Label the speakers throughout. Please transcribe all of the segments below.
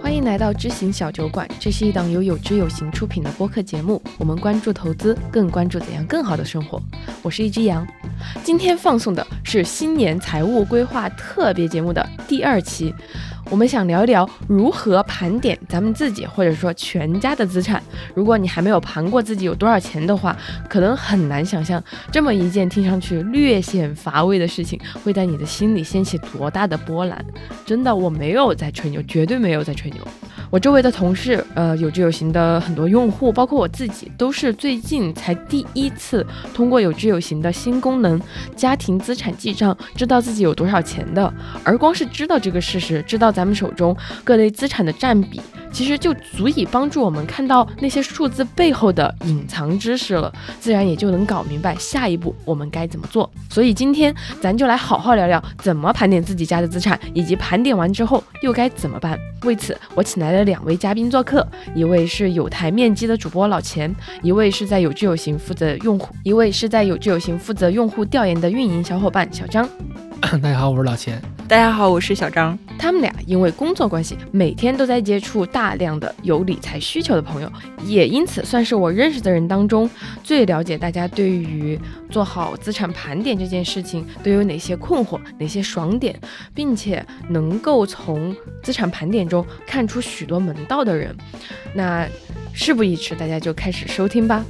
Speaker 1: 欢迎来到知行小酒馆，这是一档由有知有行出品的播客节目。我们关注投资，更关注怎样更好的生活。我是一只羊，今天放送的是新年财务规划特别节目的第二期。我们想聊一聊如何盘点咱们自己或者说全家的资产。如果你还没有盘过自己有多少钱的话，可能很难想象这么一件听上去略显乏味的事情会在你的心里掀起多大的波澜。真的，我没有在吹牛，绝对没有在吹牛。我周围的同事，呃，有知有行的很多用户，包括我自己，都是最近才第一次通过有知有行的新功能——家庭资产记账，知道自己有多少钱的。而光是知道这个事实，知道咱们手中各类资产的占比，其实就足以帮助我们看到那些数字背后的隐藏知识了，自然也就能搞明白下一步我们该怎么做。所以今天咱就来好好聊聊怎么盘点自己家的资产，以及盘点完之后又该怎么办。为此，我请来了两位嘉宾做客，一位是有台面基的主播老钱，一位是在有知有行负责用户，一位是在有知有行负责用户调研的运营小伙伴小张。
Speaker 2: 大家好，我是老钱。
Speaker 3: 大家好，我是小张。
Speaker 1: 他们俩因为工作关系，每天都在接触大量的有理财需求的朋友，也因此算是我认识的人当中最了解大家对于做好资产盘点这件事情都有哪些困惑、哪些爽点，并且能够从资产盘点中看出许多门道的人。那事不宜迟，大家就开始收听吧。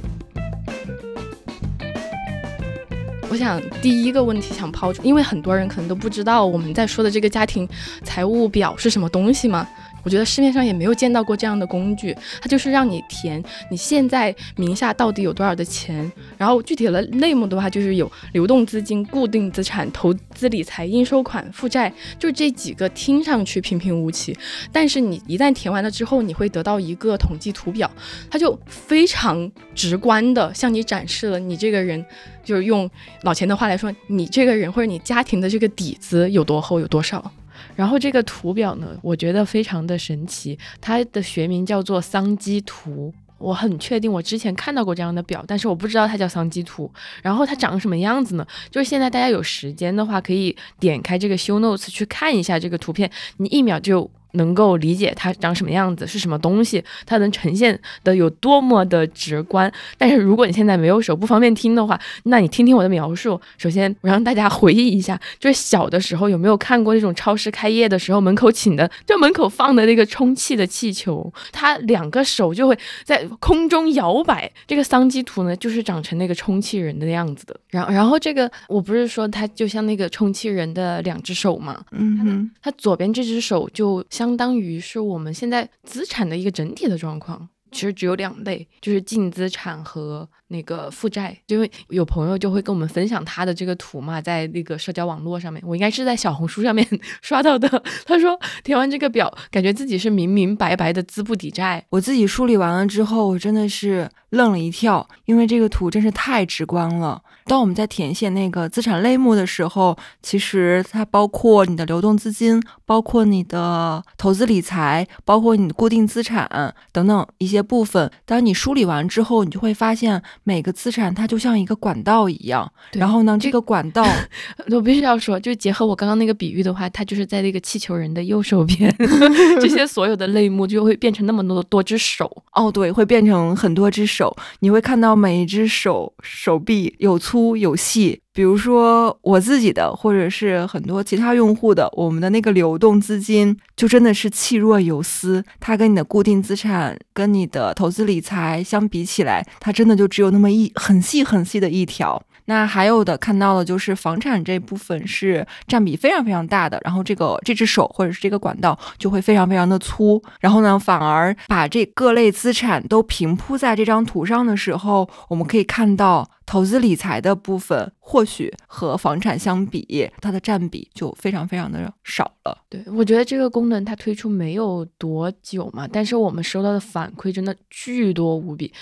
Speaker 4: 我想第一个问题想抛出，因为很多人可能都不知道我们在说的这个家庭财务表是什么东西嘛。我觉得市面上也没有见到过这样的工具，它就是让你填你现在名下到底有多少的钱，然后具体的类目的话就是有流动资金、固定资产、投资理财、应收款、负债，就这几个听上去平平无奇，但是你一旦填完了之后，你会得到一个统计图表，它就非常直观的向你展示了你这个人，就是用老钱的话来说，你这个人或者你家庭的这个底子有多厚有多少。
Speaker 1: 然后这个图表呢，我觉得非常的神奇，它的学名叫做桑基图。我很确定我之前看到过这样的表，但是我不知道它叫桑基图。然后它长什么样子呢？就是现在大家有时间的话，可以点开这个 show notes 去看一下这个图片，你一秒就。能够理解它长什么样子是什么东西，它能呈现的有多么的直观。但是如果你现在没有手不方便听的话，那你听听我的描述。首先，我让大家回忆一下，就是小的时候有没有看过那种超市开业的时候门口请的，就门口放的那个充气的气球，它两个手就会在空中摇摆。这个桑基图呢，就是长成那个充气人的样子的。然后，然后这个我不是说它就像那个充气人的两只手嘛，
Speaker 3: 嗯，
Speaker 1: 它左边这只手就。相当于是我们现在资产的一个整体的状况，其实只有两类，就是净资产和。那个负债，因为有朋友就会跟我们分享他的这个图嘛，在那个社交网络上面，我应该是在小红书上面 刷到的。他说填完这个表，感觉自己是明明白白的资不抵债。
Speaker 3: 我自己梳理完了之后，我真的是愣了一跳，因为这个图真是太直观了。当我们在填写那个资产类目的时候，其实它包括你的流动资金，包括你的投资理财，包括你的固定资产等等一些部分。当你梳理完之后，你就会发现。每个资产它就像一个管道一样，然后呢，这个管道
Speaker 1: 我必须要说，就结合我刚刚那个比喻的话，它就是在那个气球人的右手边，这些所有的类目就会变成那么多多只手
Speaker 3: 哦，对，会变成很多只手，你会看到每一只手手臂有粗有细。比如说我自己的，或者是很多其他用户的，我们的那个流动资金就真的是气若游丝。它跟你的固定资产、跟你的投资理财相比起来，它真的就只有那么一很细很细的一条。那还有的看到的就是房产这部分是占比非常非常大的，然后这个这只手或者是这个管道就会非常非常的粗。然后呢，反而把这各类资产都平铺在这张图上的时候，我们可以看到。投资理财的部分，或许和房产相比，它的占比就非常非常的少了。
Speaker 1: 对我觉得这个功能它推出没有多久嘛，但是我们收到的反馈真的巨多无比。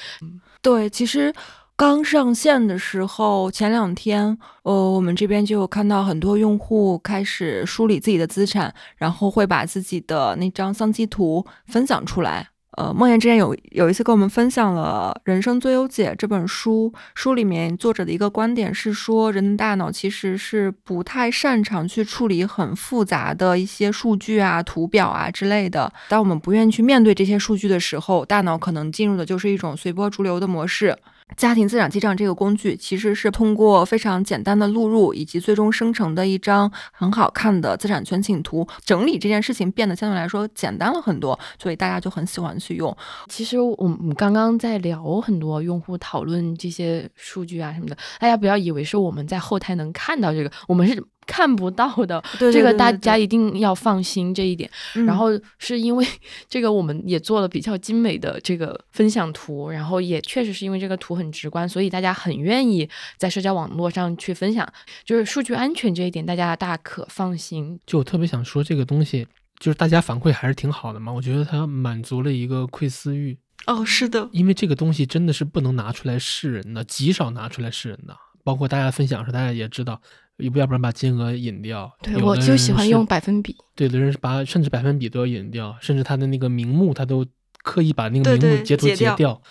Speaker 3: 对，其实刚上线的时候，前两天，呃，我们这边就有看到很多用户开始梳理自己的资产，然后会把自己的那张桑基图分享出来。呃，梦妍之前有有一次跟我们分享了《人生最优解》这本书，书里面作者的一个观点是说，人的大脑其实是不太擅长去处理很复杂的一些数据啊、图表啊之类的。当我们不愿意去面对这些数据的时候，大脑可能进入的就是一种随波逐流的模式。家庭资产记账这个工具其实是通过非常简单的录入以及最终生成的一张很好看的资产全景图，整理这件事情变得相对来说简单了很多，所以大家就很喜欢去用。
Speaker 1: 其实我们刚刚在聊很多用户讨论这些数据啊什么的，大家不要以为是我们在后台能看到这个，我们是。看不到的，这个大家一定要放心这一点。然后是因为 这个，我们也做了比较精美的这个分享图，然后也确实是因为这个图很直观，所以大家很愿意在社交网络上去分享。就是数据安全这一点，大家大可放心。
Speaker 2: 就我特别想说，这个东西就是大家反馈还是挺好的嘛。我觉得它满足了一个窥私欲。
Speaker 3: 哦，是的，
Speaker 2: 因为这个东西真的是不能拿出来示人的，极少拿出来示人的。包括大家分享时，大家也知道。要不要不然把金额隐掉？
Speaker 4: 对，我就喜欢用百分比。
Speaker 2: 对的人是把甚至百分比都要隐掉，甚至他的那个名目他都刻意把那个名目截图截掉。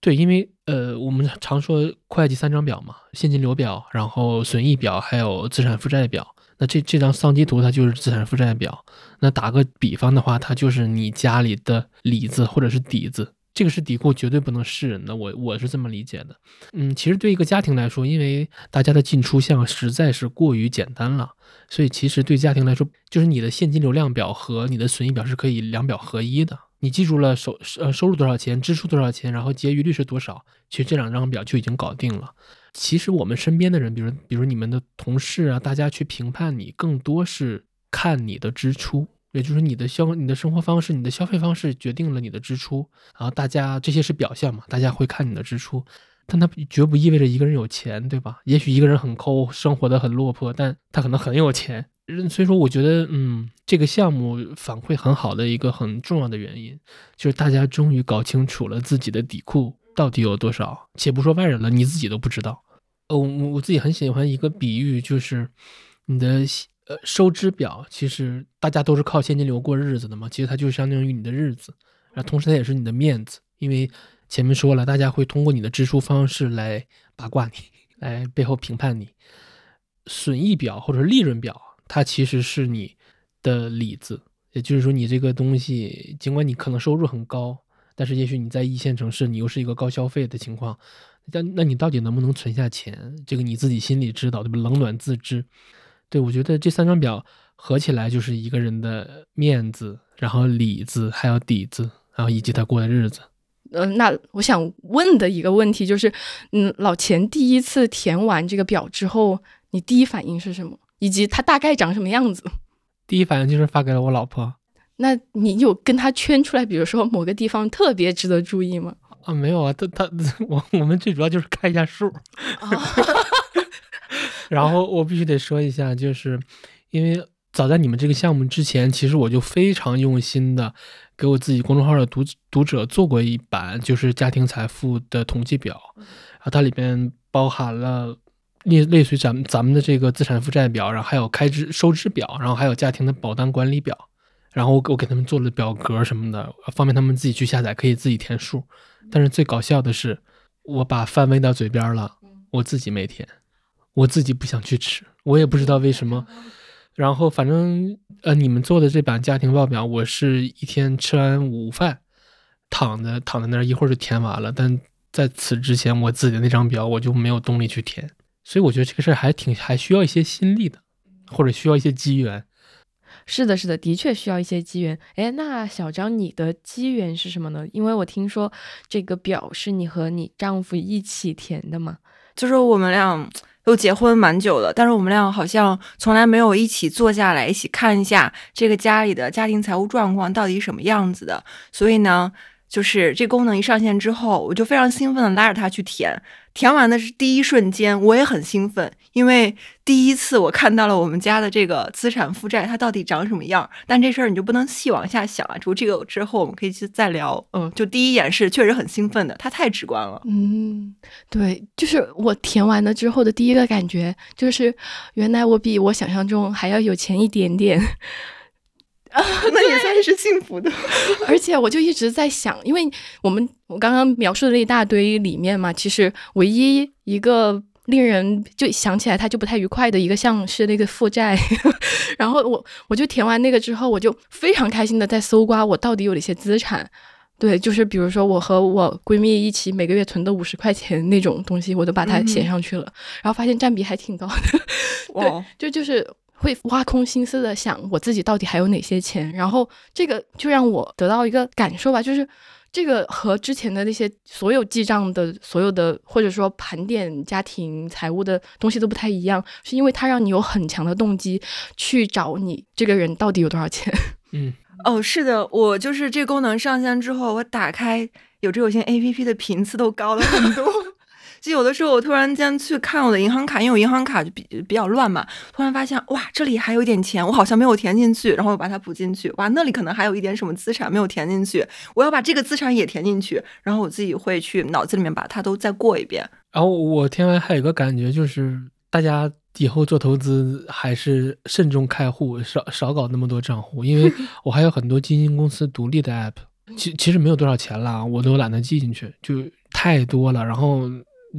Speaker 2: 对，因为呃，我们常说会计三张表嘛，现金流表，然后损益表，还有资产负债表。那这这张丧机图它就是资产负债表。那打个比方的话，它就是你家里的里子或者是底子。这个是底库，绝对不能示人的。我我是这么理解的。嗯，其实对一个家庭来说，因为大家的进出项实在是过于简单了，所以其实对家庭来说，就是你的现金流量表和你的损益表是可以两表合一的。你记住了收呃收入多少钱，支出多少钱，然后结余率是多少，其实这两张表就已经搞定了。其实我们身边的人，比如比如你们的同事啊，大家去评判你，更多是看你的支出。也就是你的消、你的生活方式、你的消费方式决定了你的支出，然后大家这些是表象嘛？大家会看你的支出，但它绝不意味着一个人有钱，对吧？也许一个人很抠，生活的很落魄，但他可能很有钱。所以说，我觉得，嗯，这个项目反馈很好的一个很重要的原因，就是大家终于搞清楚了自己的底库到底有多少。且不说外人了，你自己都不知道。呃，我我自己很喜欢一个比喻，就是你的。收支表其实大家都是靠现金流过日子的嘛，其实它就相当于你的日子，然后同时它也是你的面子，因为前面说了，大家会通过你的支出方式来八卦你，来背后评判你。损益表或者利润表，它其实是你的里子，也就是说你这个东西，尽管你可能收入很高，但是也许你在一线城市，你又是一个高消费的情况，但那你到底能不能存下钱，这个你自己心里知道，对吧？冷暖自知。对，我觉得这三张表合起来就是一个人的面子，然后里子，还有底子，然后以及他过的日子。
Speaker 4: 嗯，那我想问的一个问题就是，嗯，老钱第一次填完这个表之后，你第一反应是什么？以及他大概长什么样子？
Speaker 2: 第一反应就是发给了我老婆。
Speaker 4: 那你有跟他圈出来，比如说某个地方特别值得注意吗？
Speaker 2: 啊，没有啊，他他 我我们最主要就是看一下数。然后我必须得说一下，就是因为早在你们这个项目之前，其实我就非常用心的给我自己公众号的读读者做过一版，就是家庭财富的统计表，然后它里边包含了类类似于咱们咱们的这个资产负债表，然后还有开支收支表，然后还有家庭的保单管理表，然后我我给他们做了表格什么的，方便他们自己去下载，可以自己填数。但是最搞笑的是，我把饭喂到嘴边了，我自己没填。我自己不想去吃，我也不知道为什么。然后反正呃，你们做的这版家庭报表，我是一天吃完午饭，躺着躺在那儿，一会儿就填完了。但在此之前，我自己的那张表我就没有动力去填，所以我觉得这个事儿还挺还需要一些心力的，或者需要一些机缘。
Speaker 1: 是的，是的，的确需要一些机缘。哎，那小张，你的机缘是什么呢？因为我听说这个表是你和你丈夫一起填的嘛，
Speaker 3: 就是我们俩。都结婚蛮久了，但是我们俩好像从来没有一起坐下来一起看一下这个家里的家庭财务状况到底什么样子的，所以呢。就是这功能一上线之后，我就非常兴奋的拉着他去填。填完的是第一瞬间，我也很兴奋，因为第一次我看到了我们家的这个资产负债它到底长什么样。但这事儿你就不能细往下想啊，就这个之后我们可以去再聊。嗯，就第一眼是确实很兴奋的，它太直观了。
Speaker 4: 嗯，对，就是我填完了之后的第一个感觉就是，原来我比我想象中还要有钱一点点。
Speaker 3: 那也算是幸福的。
Speaker 4: 而且我就一直在想，因为我们我刚刚描述的那一大堆里面嘛，其实唯一一个令人就想起来他就不太愉快的一个项是那个负债。然后我我就填完那个之后，我就非常开心的在搜刮我到底有哪些资产。对，就是比如说我和我闺蜜一起每个月存的五十块钱那种东西，我都把它写上去了，然后发现占比还挺高的。对，就就是会挖空心思的想我自己到底还有哪些钱，然后这个就让我得到一个感受吧，就是这个和之前的那些所有记账的所有的或者说盘点家庭财务的东西都不太一样，是因为它让你有很强的动机去找你这个人到底有多少钱。
Speaker 2: 嗯。
Speaker 3: 哦，是的，我就是这功能上线之后，我打开有这有线 A P P 的频次都高了很多。就有的时候我突然间去看我的银行卡，因为我银行卡就比比较乱嘛，突然发现哇，这里还有一点钱，我好像没有填进去，然后我把它补进去。哇，那里可能还有一点什么资产没有填进去，我要把这个资产也填进去，然后我自己会去脑子里面把它都再过一遍。
Speaker 2: 然后我听完还有个感觉就是大家。以后做投资还是慎重开户，少少搞那么多账户，因为 我还有很多基金公司独立的 app，其其实没有多少钱了，我都懒得记进去，就太多了。然后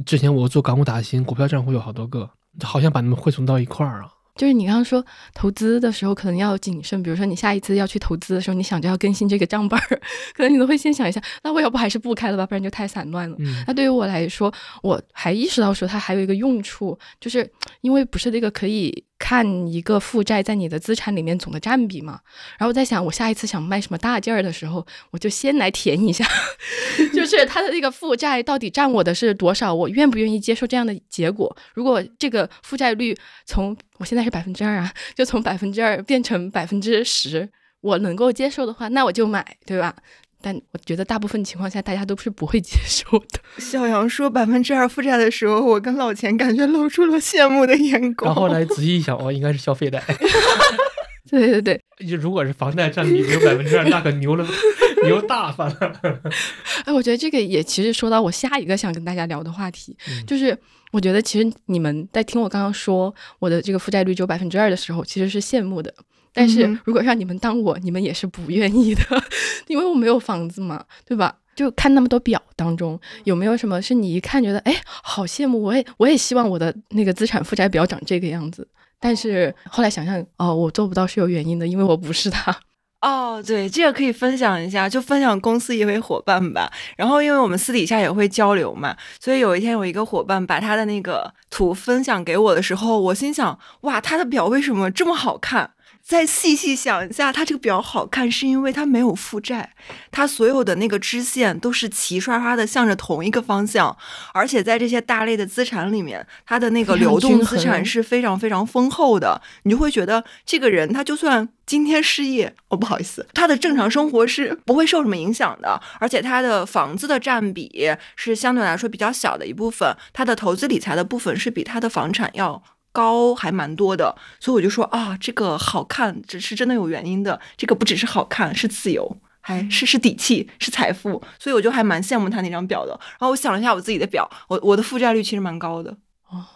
Speaker 2: 之前我做港股打新，股票账户有好多个，好像把它们汇总到一块儿啊。
Speaker 4: 就是你刚刚说投资的时候可能要谨慎，比如说你下一次要去投资的时候，你想着要更新这个账本儿，可能你都会先想一下，那我要不还是不开了吧，不然就太散乱了。那对于我来说，我还意识到说它还有一个用处，就是因为不是那个可以。看一个负债在你的资产里面总的占比嘛，然后我在想我下一次想卖什么大件儿的时候，我就先来填一下，就是它的那个负债到底占我的是多少，我愿不愿意接受这样的结果？如果这个负债率从我现在是百分之二啊，就从百分之二变成百分之十，我能够接受的话，那我就买，对吧？但我觉得大部分情况下，大家都是不会接受的。
Speaker 3: 小杨说百分之二负债的时候，我跟老钱感觉露出了羡慕的眼光。
Speaker 2: 然后来仔细一想，哦，应该是消费贷。
Speaker 4: 对对对，
Speaker 2: 就如果是房贷占比只有百分之二，那可牛了，牛大发了。
Speaker 4: 哎，我觉得这个也其实说到我下一个想跟大家聊的话题，就是我觉得其实你们在听我刚刚说我的这个负债率只有百分之二的时候，其实是羡慕的。但是如果让你们当我，你们也是不愿意的，因为我没有房子嘛，对吧？就看那么多表当中，有没有什么是你一看觉得，哎，好羡慕，我也我也希望我的那个资产负债表长这个样子。但是后来想想，哦，我做不到是有原因的，因为我不是他。
Speaker 3: 哦，对，这个可以分享一下，就分享公司一位伙伴吧。然后因为我们私底下也会交流嘛，所以有一天有一个伙伴把他的那个图分享给我的时候，我心想，哇，他的表为什么这么好看？再细细想一下，它这个表好看，是因为它没有负债，它所有的那个支线都是齐刷刷的向着同一个方向，而且在这些大类的资产里面，它的那个流动资产是非常非常丰厚的，你就会觉得这个人他就算今天失业，哦不好意思，他的正常生活是不会受什么影响的，而且他的房子的占比是相对来说比较小的一部分，他的投资理财的部分是比他的房产要。高还蛮多的，所以我就说啊，这个好看，这是真的有原因的。这个不只是好看，是自由，还是是底气，是财富。所以我就还蛮羡慕他那张表的。然后我想了一下我自己的表，我我的负债率其实蛮高的。
Speaker 4: 哦，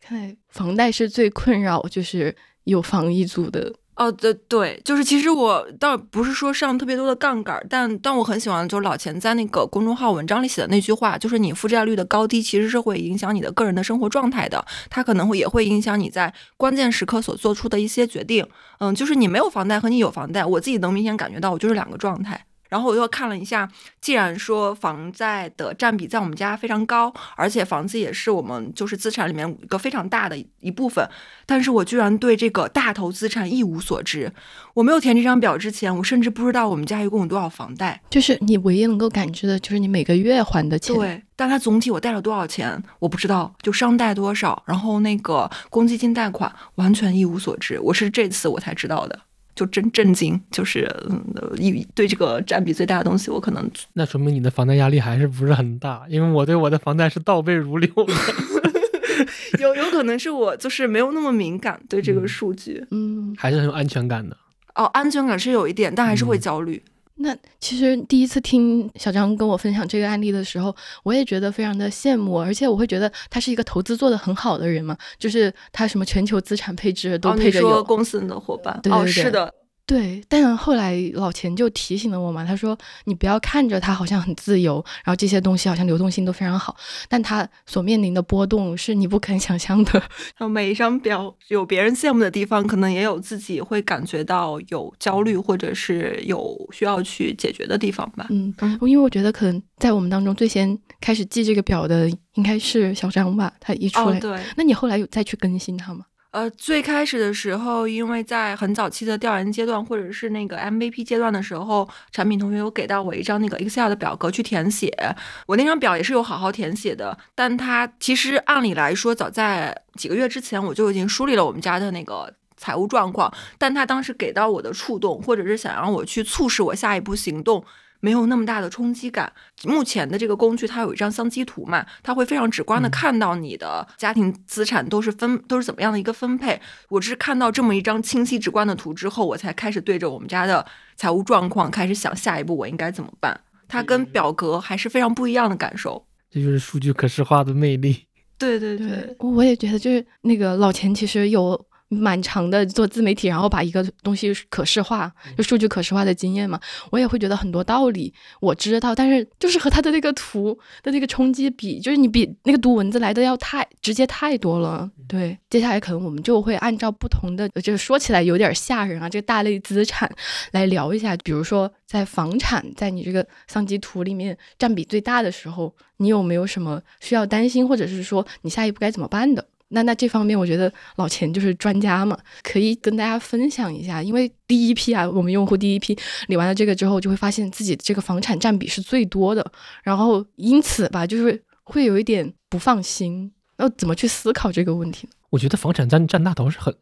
Speaker 4: 看来房贷是最困扰，就是有房一族的。
Speaker 3: 哦，对对，就是其实我倒不是说上特别多的杠杆，但但我很喜欢就是老钱在那个公众号文章里写的那句话，就是你负债率的高低其实是会影响你的个人的生活状态的，它可能会也会影响你在关键时刻所做出的一些决定。嗯，就是你没有房贷和你有房贷，我自己能明显感觉到，我就是两个状态。然后我又看了一下，既然说房贷的占比在我们家非常高，而且房子也是我们就是资产里面一个非常大的一部分，但是我居然对这个大头资产一无所知。我没有填这张表之前，我甚至不知道我们家一共有多少房贷。
Speaker 4: 就是你唯一能够感知的就是你每个月还的钱。
Speaker 3: 对，但它总体我贷了多少钱，我不知道。就商贷多少，然后那个公积金贷款完全一无所知。我是这次我才知道的。就真震惊，就是一对这个占比最大的东西，我可能
Speaker 2: 那说明你的房贷压力还是不是很大，因为我对我的房贷是倒背如流的，
Speaker 3: 有有可能是我就是没有那么敏感对这个数据，
Speaker 4: 嗯，
Speaker 2: 还是很有安全感的。
Speaker 3: 哦，安全感是有一点，但还是会焦虑。
Speaker 4: 那其实第一次听小张跟我分享这个案例的时候，我也觉得非常的羡慕，而且我会觉得他是一个投资做得很好的人嘛，就是他什么全球资产配置都配着有
Speaker 3: 公司的伙伴，
Speaker 4: 哦，
Speaker 3: 是的，
Speaker 4: 对，但后来老钱就提醒了我嘛，他说你不要看着它好像很自由，然后这些东西好像流动性都非常好，但他所面临的波动是你不肯想象的。
Speaker 3: 然后每一张表有别人羡慕的地方，可能也有自己会感觉到有焦虑或者是有需要去解决的地方吧。
Speaker 4: 嗯，因为我觉得可能在我们当中最先开始记这个表的应该是小张吧，他一出来，
Speaker 3: 对，
Speaker 4: 那你后来有再去更新它吗？
Speaker 3: 呃，最开始的时候，因为在很早期的调研阶段，或者是那个 MVP 阶段的时候，产品同学有给到我一张那个 Excel 的表格去填写。我那张表也是有好好填写的，但它其实按理来说，早在几个月之前我就已经梳理了我们家的那个财务状况，但他当时给到我的触动，或者是想让我去促使我下一步行动。没有那么大的冲击感。目前的这个工具，它有一张相机图嘛，它会非常直观的看到你的家庭资产都是分都是怎么样的一个分配。我是看到这么一张清晰直观的图之后，我才开始对着我们家的财务状况开始想下一步我应该怎么办。它跟表格还是非常不一样的感受。
Speaker 2: 这就是数据可视化的魅力。
Speaker 3: 对对对，
Speaker 4: 我也觉得就是那个老钱其实有。蛮长的做自媒体，然后把一个东西可视化，就数据可视化的经验嘛，我也会觉得很多道理我知道，但是就是和他的那个图的那个冲击比，就是你比那个读文字来的要太直接太多了。对，接下来可能我们就会按照不同的，就是说起来有点吓人啊，这个大类资产来聊一下，比如说在房产在你这个相机图里面占比最大的时候，你有没有什么需要担心，或者是说你下一步该怎么办的？那那这方面，我觉得老钱就是专家嘛，可以跟大家分享一下。因为第一批啊，我们用户第一批理完了这个之后，就会发现自己这个房产占比是最多的，然后因此吧，就是会有一点不放心。那怎么去思考这个问题呢？
Speaker 2: 我觉得房产占占大头是很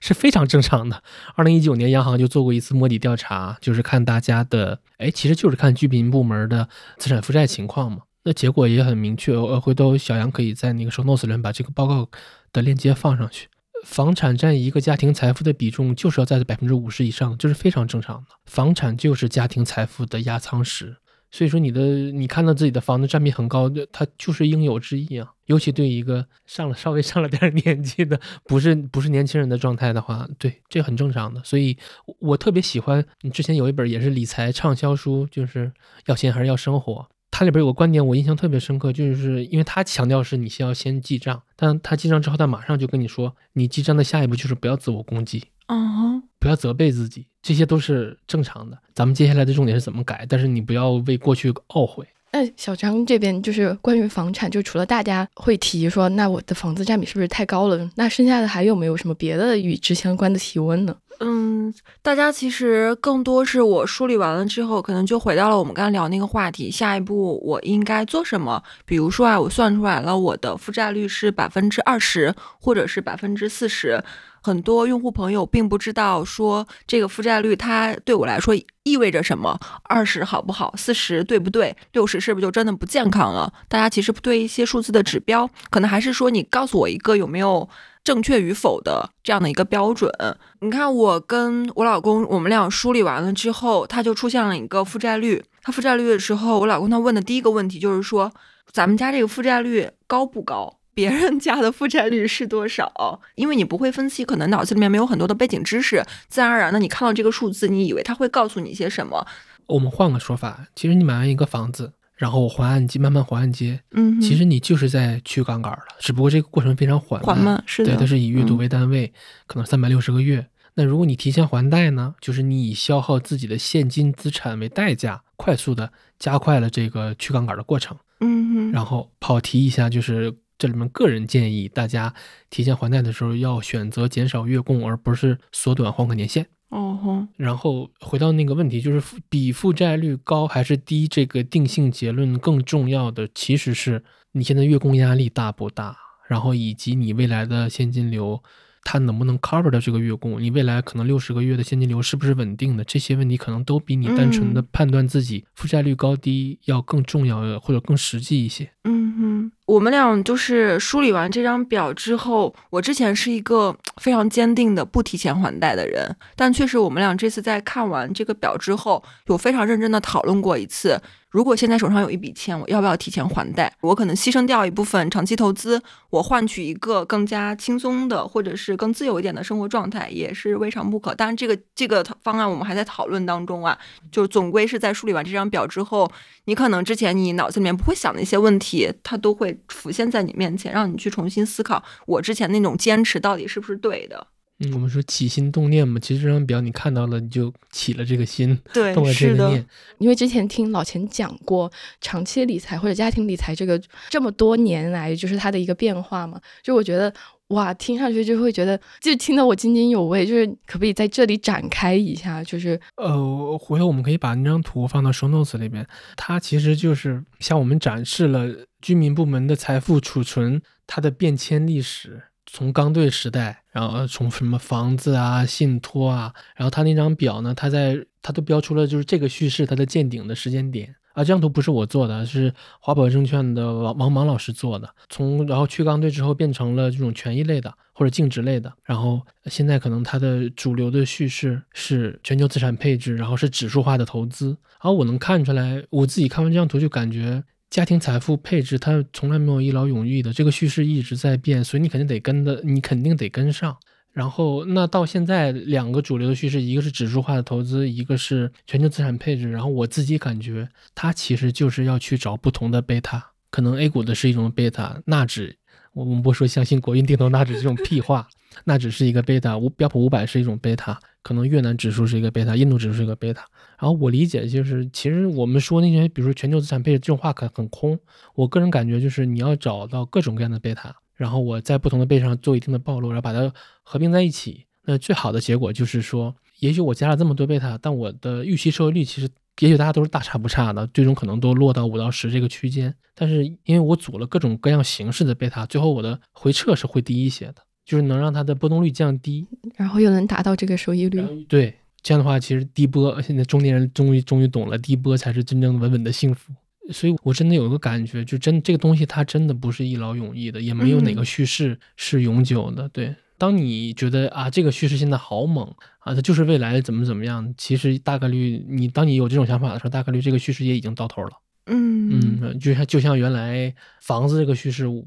Speaker 2: 是非常正常的。二零一九年，央行就做过一次摸底调查，就是看大家的，哎，其实就是看居民部门的资产负债情况嘛。那结果也很明确，呃，回头小杨可以在那个 show notes 里面把这个报告的链接放上去。房产占一个家庭财富的比重就是要在百分之五十以上，这是非常正常的。房产就是家庭财富的压舱石，所以说你的你看到自己的房子占比很高，它就是应有之义啊。尤其对一个上了稍微上了点年纪的，不是不是年轻人的状态的话，对，这很正常的。所以我特别喜欢你之前有一本也是理财畅销书，就是要钱还是要生活。它里边有个观点，我印象特别深刻，就是因为他强调是你先要先记账，但他记账之后，他马上就跟你说，你记账的下一步就是不要自我攻击，
Speaker 3: 哦，
Speaker 2: 不要责备自己，这些都是正常的。咱们接下来的重点是怎么改，但是你不要为过去懊悔。
Speaker 4: 那小张这边就是关于房产，就除了大家会提说，那我的房子占比是不是太高了？那剩下的还有没有什么别的与之相关的提问呢？
Speaker 3: 嗯，大家其实更多是我梳理完了之后，可能就回到了我们刚刚聊那个话题。下一步我应该做什么？比如说啊，我算出来了，我的负债率是百分之二十，或者是百分之四十。很多用户朋友并不知道说这个负债率它对我来说意味着什么。二十好不好？四十对不对？六十是不是就真的不健康了？大家其实对一些数字的指标，可能还是说你告诉我一个有没有。正确与否的这样的一个标准，你看我跟我老公，我们俩梳理完了之后，他就出现了一个负债率。他负债率的时候，我老公他问的第一个问题就是说，咱们家这个负债率高不高？别人家的负债率是多少？因为你不会分析，可能脑子里面没有很多的背景知识，自然而然的你看到这个数字，你以为他会告诉你一些什么？
Speaker 2: 我们换个说法，其实你买完一个房子。然后还按揭，慢慢还按揭，
Speaker 3: 嗯，
Speaker 2: 其实你就是在去杠杆了，只不过这个过程非常缓
Speaker 3: 慢，是
Speaker 2: 的，对，它是以月度为单位，可能三百六十个月。那如果你提前还贷呢，就是你以消耗自己的现金资产为代价，快速的加快了这个去杠杆的过程，
Speaker 3: 嗯，
Speaker 2: 然后跑题一下，就是这里面个人建议大家提前还贷的时候要选择减少月供，而不是缩短还款年限。
Speaker 3: 哦吼，
Speaker 2: 然后回到那个问题，就是比负债率高还是低，这个定性结论更重要的其实是你现在月供压力大不大，然后以及你未来的现金流它能不能 cover 到这个月供，你未来可能六十个月的现金流是不是稳定的，这些问题可能都比你单纯的判断自己负债率高低要更重要或者更实际一些。
Speaker 3: 嗯哼。我们俩就是梳理完这张表之后，我之前是一个非常坚定的不提前还贷的人，但确实我们俩这次在看完这个表之后，有非常认真的讨论过一次。如果现在手上有一笔钱，我要不要提前还贷？我可能牺牲掉一部分长期投资，我换取一个更加轻松的，或者是更自由一点的生活状态，也是未尝不可。当然，这个这个方案我们还在讨论当中啊。就总归是在梳理完这张表之后，你可能之前你脑子里面不会想的一些问题，它都会浮现在你面前，让你去重新思考，我之前那种坚持到底是不是对的。
Speaker 2: 嗯，我们说起心动念嘛，其实这张表你看到了，你就起了这个心，
Speaker 3: 对，
Speaker 2: 动了这个念。
Speaker 4: 因为之前听老钱讲过长期理财或者家庭理财这个这么多年来，就是它的一个变化嘛，就我觉得哇，听上去就会觉得就听得我津津有味，就是可不可以在这里展开一下？就是
Speaker 2: 呃，回头我们可以把那张图放到 show notes 里边，它其实就是向我们展示了居民部门的财富储存它的变迁历史。从刚兑时代，然后从什么房子啊、信托啊，然后他那张表呢，他在他都标出了就是这个叙事它的见顶的时间点啊。这张图不是我做的，是华宝证券的王王芒老师做的。从然后去刚兑之后变成了这种权益类的或者净值类的，然后现在可能它的主流的叙事是全球资产配置，然后是指数化的投资。然后我能看出来，我自己看完这张图就感觉。家庭财富配置，它从来没有一劳永逸的，这个叙事一直在变，所以你肯定得跟的，你肯定得跟上。然后，那到现在两个主流的叙事，一个是指数化的投资，一个是全球资产配置。然后我自己感觉，它其实就是要去找不同的贝塔，可能 A 股的是一种贝塔，纳指，我们不说相信国运定投纳指这种屁话，纳指是一个贝塔，五标普五百是一种贝塔，可能越南指数是一个贝塔，印度指数是一个贝塔。然后我理解就是，其实我们说那些，比如说全球资产配置这种话，可很空。我个人感觉就是，你要找到各种各样的贝塔，然后我在不同的贝上做一定的暴露，然后把它合并在一起。那最好的结果就是说，也许我加了这么多贝塔，但我的预期收益率其实，也许大家都是大差不差的，最终可能都落到五到十这个区间。但是因为我组了各种各样形式的贝塔，最后我的回撤是会低一些的，就是能让它的波动率降低，
Speaker 4: 然后又能达到这个收益率。
Speaker 2: 对。这样的话，其实低波现在中年人终于终于懂了，低波才是真正稳稳的幸福。所以我真的有一个感觉，就真这个东西它真的不是一劳永逸的，也没有哪个叙事是永久的。对，当你觉得啊这个叙事现在好猛啊，它就是未来怎么怎么样，其实大概率你当你有这种想法的时候，大概率这个叙事也已经到头了。
Speaker 3: 嗯
Speaker 2: 嗯，就像就像原来房子这个叙事，我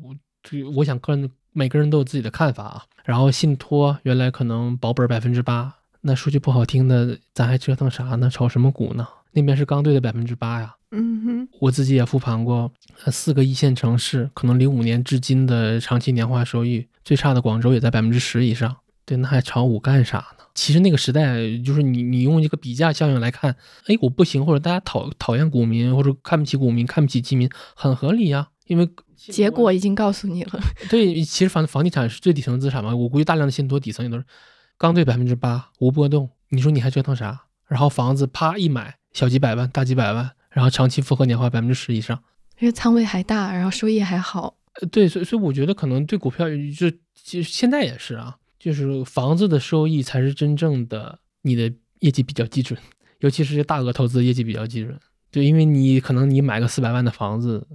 Speaker 2: 我想个人每个人都有自己的看法啊。然后信托原来可能保本百分之八。那说句不好听的，咱还折腾啥呢？炒什么股呢？那边是刚兑的百分之八呀。
Speaker 3: 嗯哼，
Speaker 2: 我自己也复盘过，四个一线城市，可能零五年至今的长期年化收益最差的广州也在百分之十以上。对，那还炒股干啥呢？其实那个时代，就是你你用一个比价效应来看，哎，我不行，或者大家讨讨厌股民，或者看不起股民，看不起基民，很合理呀。因为
Speaker 4: 结果已经告诉你了。
Speaker 2: 对，其实房房地产是最底层的资产嘛，我估计大量的信托底层也都是。刚兑百分之八无波动，你说你还折腾啥？然后房子啪一买，小几百万，大几百万，然后长期复合年化百分之十以上，
Speaker 4: 因为仓位还大，然后收益还好。
Speaker 2: 呃，对，所以所以我觉得可能对股票就其实现在也是啊，就是房子的收益才是真正的你的业绩比较基准，尤其是大额投资业绩比较基准。对，因为你可能你买个四百万的房子，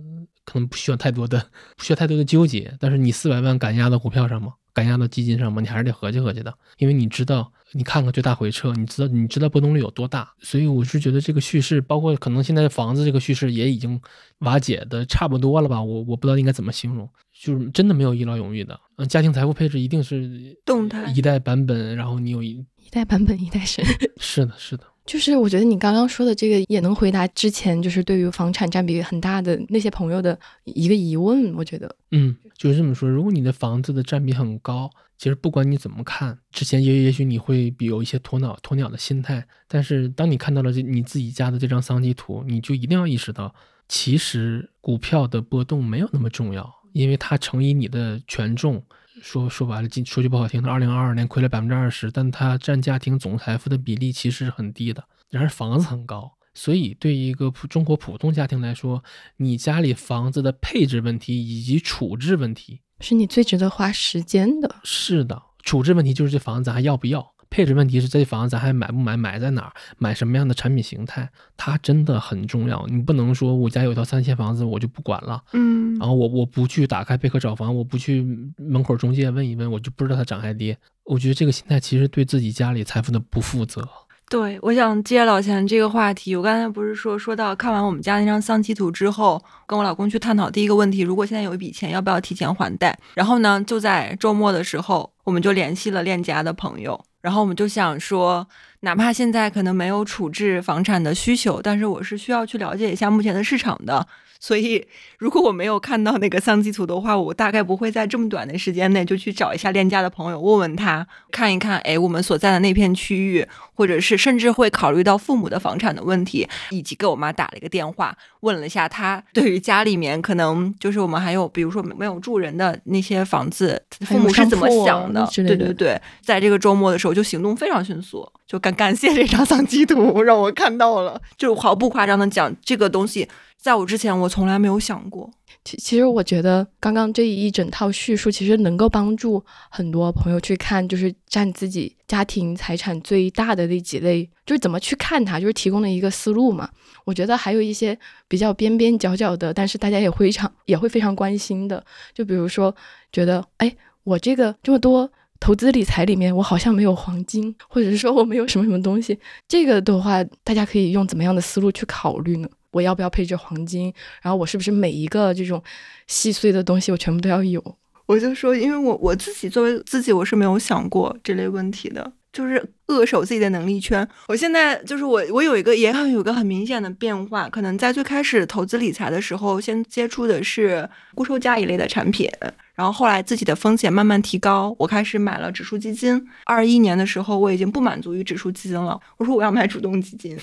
Speaker 2: 可能不需要太多的不需要太多的纠结，但是你四百万敢压到股票上吗？敢压到基金上吗？你还是得合计合计的，因为你知道，你看看最大回撤，你知道你知道波动率有多大，所以我是觉得这个叙事，包括可能现在房子这个叙事也已经瓦解的差不多了吧？我我不知道应该怎么形容，就是真的没有一劳永逸的。嗯，家庭财富配置一定是
Speaker 3: 动态
Speaker 2: 一代版本，然后你有一
Speaker 4: 一代版本一代神。
Speaker 2: 是的，是的。
Speaker 4: 就是我觉得你刚刚说的这个也能回答之前就是对于房产占比很大的那些朋友的一个疑问。我觉得，
Speaker 2: 嗯，就是这么说。如果你的房子的占比很高，其实不管你怎么看，之前也也许你会有一些鸵鸟鸵鸟的心态。但是当你看到了这你自己家的这张桑基图，你就一定要意识到，其实股票的波动没有那么重要，因为它乘以你的权重。说说白了，今说句不好听的，二零二二年亏了百分之二十，但它占家庭总财富的比例其实是很低的。然而房子很高，所以对于一个普中国普通家庭来说，你家里房子的配置问题以及处置问题，
Speaker 4: 是你最值得花时间的。
Speaker 2: 是的，处置问题就是这房子还要不要。配置问题是这房子咱还买不买，买在哪儿，买什么样的产品形态，它真的很重要。你不能说我家有套三线房子我就不管了，
Speaker 3: 嗯，
Speaker 2: 然后我我不去打开贝壳找房，我不去门口中介问一问，我就不知道它涨还跌。我觉得这个心态其实对自己家里财富的不负责。
Speaker 3: 对，我想接老钱这个话题。我刚才不是说说到看完我们家那张丧期图之后，跟我老公去探讨第一个问题：如果现在有一笔钱，要不要提前还贷？然后呢，就在周末的时候，我们就联系了链家的朋友，然后我们就想说，哪怕现在可能没有处置房产的需求，但是我是需要去了解一下目前的市场的。所以，如果我没有看到那个丧机图的话，我大概不会在这么短的时间内就去找一下链家的朋友，问问他，看一看，哎，我们所在的那片区域，或者是甚至会考虑到父母的房产的问题，以及给我妈打了一个电话，问了一下她对于家里面可能就是我们还有比如说没有住人的那些房子，父母是怎么想的？对对对，在这个周末的时候就行动非常迅速，就感感谢这张丧机图让我看到了，就毫不夸张的讲，这个东西。在我之前，我从来没有想过。
Speaker 4: 其其实，我觉得刚刚这一整套叙述，其实能够帮助很多朋友去看，就是占自己家庭财产最大的那几类，就是怎么去看它，就是提供了一个思路嘛。我觉得还有一些比较边边角角的，但是大家也会常也会非常关心的，就比如说，觉得哎，我这个这么多投资理财里面，我好像没有黄金，或者是说我没有什么什么东西，这个的话，大家可以用怎么样的思路去考虑呢？我要不要配置黄金？然后我是不是每一个这种细碎的东西我全部都要有？
Speaker 3: 我就说，因为我我自己作为自己，我是没有想过这类问题的，就是扼守自己的能力圈。我现在就是我，我有一个也很有个很明显的变化，可能在最开始投资理财的时候，先接触的是固收加一类的产品，然后后来自己的风险慢慢提高，我开始买了指数基金。二一年的时候，我已经不满足于指数基金了，我说我要买主动基金。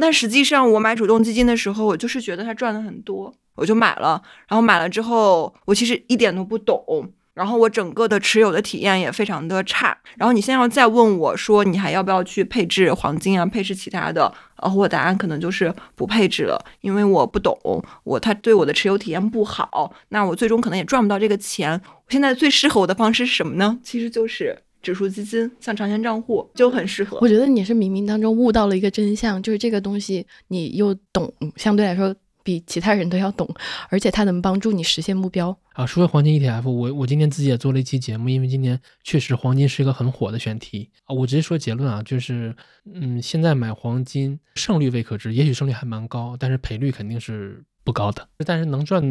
Speaker 3: 但实际上，我买主动基金的时候，我就是觉得它赚的很多，我就买了。然后买了之后，我其实一点都不懂，然后我整个的持有的体验也非常的差。然后你现在要再问我说，你还要不要去配置黄金啊，配置其他的？然后，我答案可能就是不配置了，因为我不懂，我他对我的持有体验不好，那我最终可能也赚不到这个钱。现在最适合我的方式是什么呢？其实就是。指数基金像长线账户就很适合。
Speaker 4: 我觉得你是冥冥当中悟到了一个真相，就是这个东西你又懂，相对来说比其他人都要懂，而且它能帮助你实现目标。
Speaker 2: 啊，说回黄金 ETF，我我今天自己也做了一期节目，因为今年确实黄金是一个很火的选题啊。我直接说结论啊，就是嗯，现在买黄金胜率未可知，也许胜率还蛮高，但是赔率肯定是。不高的，但是能赚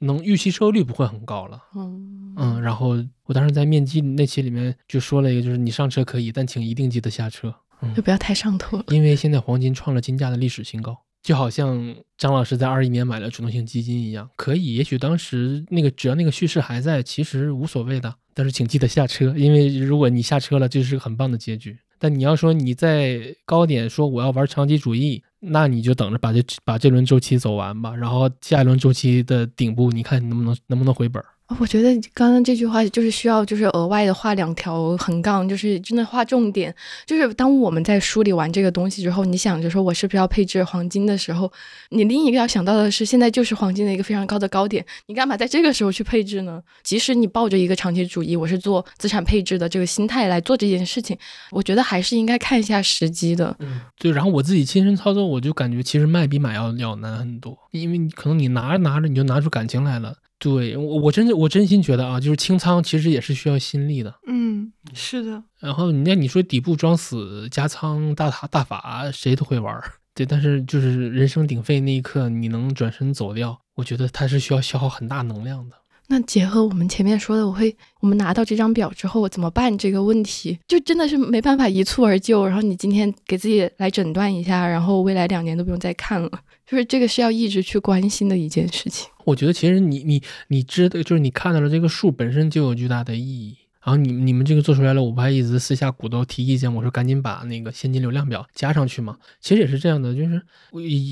Speaker 2: 能预期收益率不会很高了。嗯嗯，然后我当时在面基那期里面就说了一个，就是你上车可以，但请一定记得下车，
Speaker 4: 就不要太上头。
Speaker 2: 因为现在黄金创了金价的历史新高，就好像张老师在二一年买了主动型基金一样，可以，也许当时那个只要那个叙事还在，其实无所谓的。但是请记得下车，因为如果你下车了，这是个很棒的结局。但你要说你在高点说我要玩长期主义。那你就等着把这把这轮周期走完吧，然后下一轮周期的顶部，你看你能不能能不能回本。
Speaker 4: 我觉得刚刚这句话就是需要，就是额外的画两条横杠，就是真的画重点。就是当我们在梳理完这个东西之后，你想着说我是不是要配置黄金的时候，你另一个要想到的是，现在就是黄金的一个非常高的高点，你干嘛在这个时候去配置呢？即使你抱着一个长期主义，我是做资产配置的这个心态来做这件事情，我觉得还是应该看一下时机的。
Speaker 2: 嗯，对。然后我自己亲身操作，我就感觉其实卖比买要要难很多，因为你可能你拿着拿着你就拿出感情来了。对我，我真的我真心觉得啊，就是清仓其实也是需要心力的。
Speaker 3: 嗯，是的。
Speaker 2: 然后那你说底部装死加仓大塔大法，谁都会玩。对，但是就是人声鼎沸那一刻，你能转身走掉，我觉得它是需要消耗很大能量的。
Speaker 4: 那结合我们前面说的，我会我们拿到这张表之后怎么办？这个问题就真的是没办法一蹴而就。然后你今天给自己来诊断一下，然后未来两年都不用再看了。就是这个是要一直去关心的一件事情。
Speaker 2: 我觉得其实你你你知道，就是你看到了这个数本身就有巨大的意义。然后你你们这个做出来了，我不还一直私下鼓捣提意见，我说赶紧把那个现金流量表加上去嘛。其实也是这样的，就是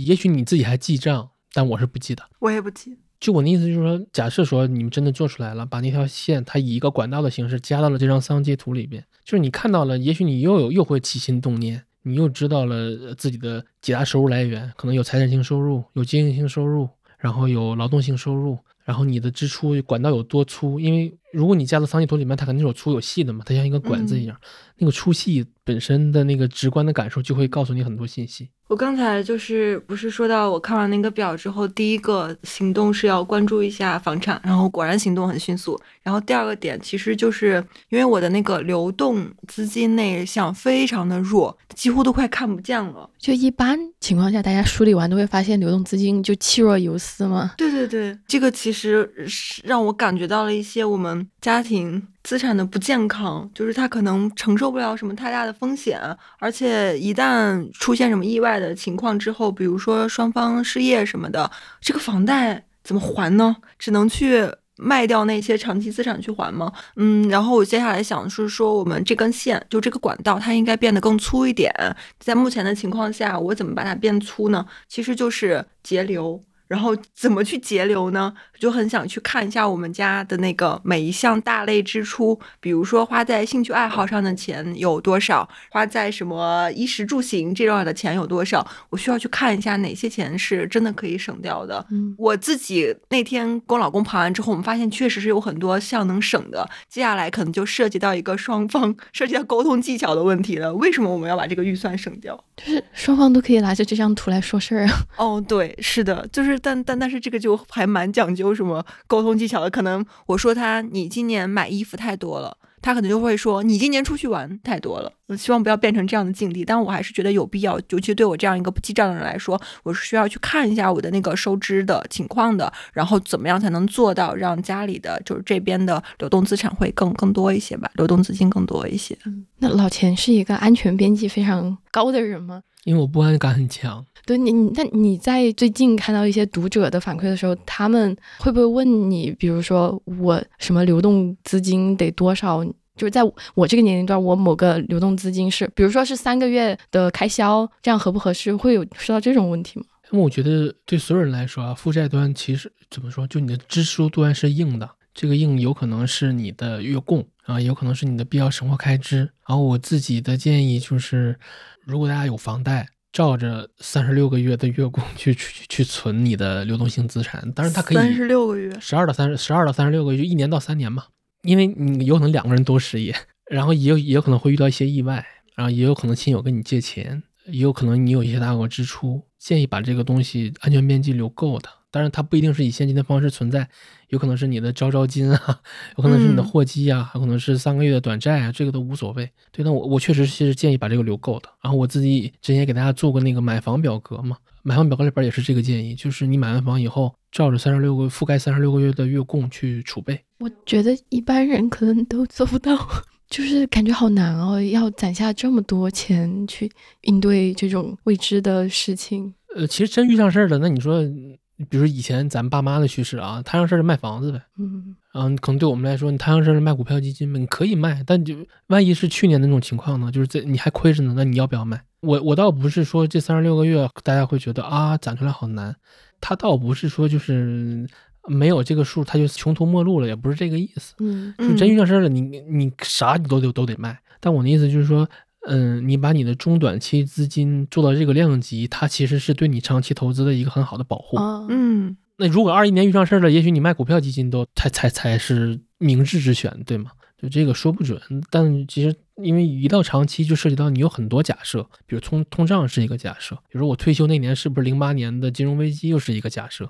Speaker 2: 也许你自己还记账，但我是不记的。
Speaker 3: 我也不记。
Speaker 2: 就我的意思就是说，假设说你们真的做出来了，把那条线它以一个管道的形式加到了这张桑基图里边，就是你看到了，也许你又有又会起心动念。你又知道了自己的几大收入来源，可能有财产性收入，有经营性收入，然后有劳动性收入，然后你的支出管道有多粗，因为如果你加到桑基图里面，它肯定是有粗有细的嘛，它像一个管子一样，那个粗细本身的那个直观的感受就会告诉你很多信息。
Speaker 3: 我刚才就是不是说到我看完那个表之后，第一个行动是要关注一下房产，然后果然行动很迅速。然后第二个点其实就是因为我的那个流动资金内项非常的弱，几乎都快看不见了。
Speaker 4: 就一般情况下，大家梳理完都会发现流动资金就气若游丝嘛。
Speaker 3: 对对对，这个其实是让我感觉到了一些我们家庭。资产的不健康，就是他可能承受不了什么太大的风险，而且一旦出现什么意外的情况之后，比如说双方失业什么的，这个房贷怎么还呢？只能去卖掉那些长期资产去还吗？嗯，然后我接下来想是说，我们这根线就这个管道，它应该变得更粗一点。在目前的情况下，我怎么把它变粗呢？其实就是节流。然后怎么去节流呢？就很想去看一下我们家的那个每一项大类支出，比如说花在兴趣爱好上的钱有多少，花在什么衣食住行这种的钱有多少，我需要去看一下哪些钱是真的可以省掉的。
Speaker 4: 嗯，
Speaker 3: 我自己那天跟我老公盘完之后，我们发现确实是有很多项能省的。接下来可能就涉及到一个双方涉及到沟通技巧的问题了。为什么我们要把这个预算省掉？
Speaker 4: 就是双方都可以拿着这张图来说事儿啊。
Speaker 3: 哦，对，是的，就是。但但但是这个就还蛮讲究什么沟通技巧的，可能我说他你今年买衣服太多了，他可能就会说你今年出去玩太多了。我希望不要变成这样的境地，但我还是觉得有必要，尤其对我这样一个不记账的人来说，我是需要去看一下我的那个收支的情况的，然后怎么样才能做到让家里的就是这边的流动资产会更更多一些吧，流动资金更多一些。
Speaker 4: 那老钱是一个安全边际非常高的人吗？
Speaker 2: 因为我不安感很强。
Speaker 4: 对你，那你在最近看到一些读者的反馈的时候，他们会不会问你，比如说我什么流动资金得多少？就是在我这个年龄段，我某个流动资金是，比如说是三个月的开销，这样合不合适？会有说到这种问题吗？
Speaker 2: 那我觉得对所有人来说啊，负债端其实怎么说，就你的支出端是硬的，这个硬有可能是你的月供啊，有可能是你的必要生活开支。然后我自己的建议就是。如果大家有房贷，照着三十六个月的月供去去去存你的流动性资产，当然它可以
Speaker 3: 三十六个月，
Speaker 2: 十二到三十，十二到三十六个月，就一年到三年嘛。因为你有可能两个人都失业，然后也有也有可能会遇到一些意外，然后也有可能亲友跟你借钱，也有可能你有一些大额支出，建议把这个东西安全边际留够的。当然，它不一定是以现金的方式存在，有可能是你的招招金啊，有可能是你的货基啊，还可能是三个月的短债啊，这个都无所谓。对，那我我确实是建议把这个留够的。然后我自己之前给大家做过那个买房表格嘛，买房表格里边也是这个建议，就是你买完房以后，照着三十六个覆盖三十六个月的月供去储备。
Speaker 4: 我觉得一般人可能都做不到，就是感觉好难哦，要攒下这么多钱去应对这种未知的事情。
Speaker 2: 呃，其实真遇上事儿了，那你说。比如以前咱爸妈的趋势啊，摊上事儿卖房子呗，
Speaker 4: 嗯，
Speaker 2: 然后可能对我们来说，你摊上事儿卖股票基金呗，你可以卖，但就万一是去年的那种情况呢，就是在你还亏着呢，那你要不要卖？我我倒不是说这三十六个月大家会觉得啊攒出来好难，他倒不是说就是没有这个数他就穷途末路了，也不是这个意思，
Speaker 4: 嗯，
Speaker 2: 就真遇上事儿了，你你啥你都得都得卖，但我的意思就是说。嗯，你把你的中短期资金做到这个量级，它其实是对你长期投资的一个很好的保护。
Speaker 3: 嗯，
Speaker 2: 那如果二一年遇上事儿了，也许你卖股票基金都才才才是明智之选，对吗？就这个说不准，但其实。因为一到长期就涉及到你有很多假设，比如通通胀是一个假设，比如说我退休那年是不是零八年的金融危机又是一个假设，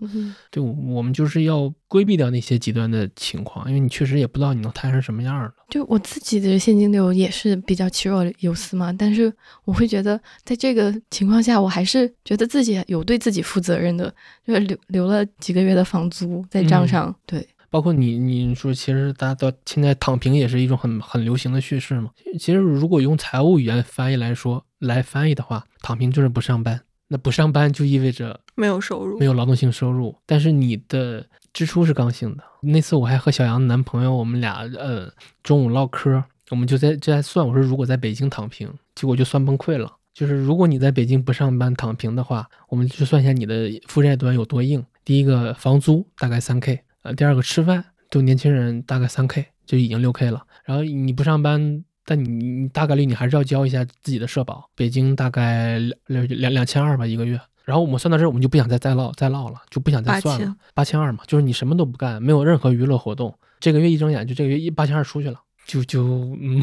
Speaker 2: 对，我们就是要规避掉那些极端的情况，因为你确实也不知道你能摊成什么样了。
Speaker 4: 就我自己的现金流也是比较气若游丝嘛，但是我会觉得在这个情况下，我还是觉得自己有对自己负责任的，就是留留了几个月的房租在账上，对。
Speaker 2: 包括你，你说其实大家都现在躺平也是一种很很流行的叙事嘛。其实如果用财务语言翻译来说，来翻译的话，躺平就是不上班。那不上班就意味着
Speaker 3: 没有收入，
Speaker 2: 没有劳动性收入。但是你的支出是刚性的。那次我还和小杨男朋友，我们俩呃中午唠嗑，我们就在就在算，我说如果在北京躺平，结果就算崩溃了。就是如果你在北京不上班躺平的话，我们就算一下你的负债端有多硬。第一个房租大概三 k。呃，第二个吃饭，就年轻人大概三 k 就已经六 k 了。然后你不上班，但你你大概率你还是要交一下自己的社保。北京大概两两两千二吧一个月，然后我们算到这儿，我们就不想再再唠再唠了，就不想再算了。八千二嘛，就是你什么都不干，没有任何娱乐活动，这个月一睁眼就这个月一八千二出去了，就就嗯，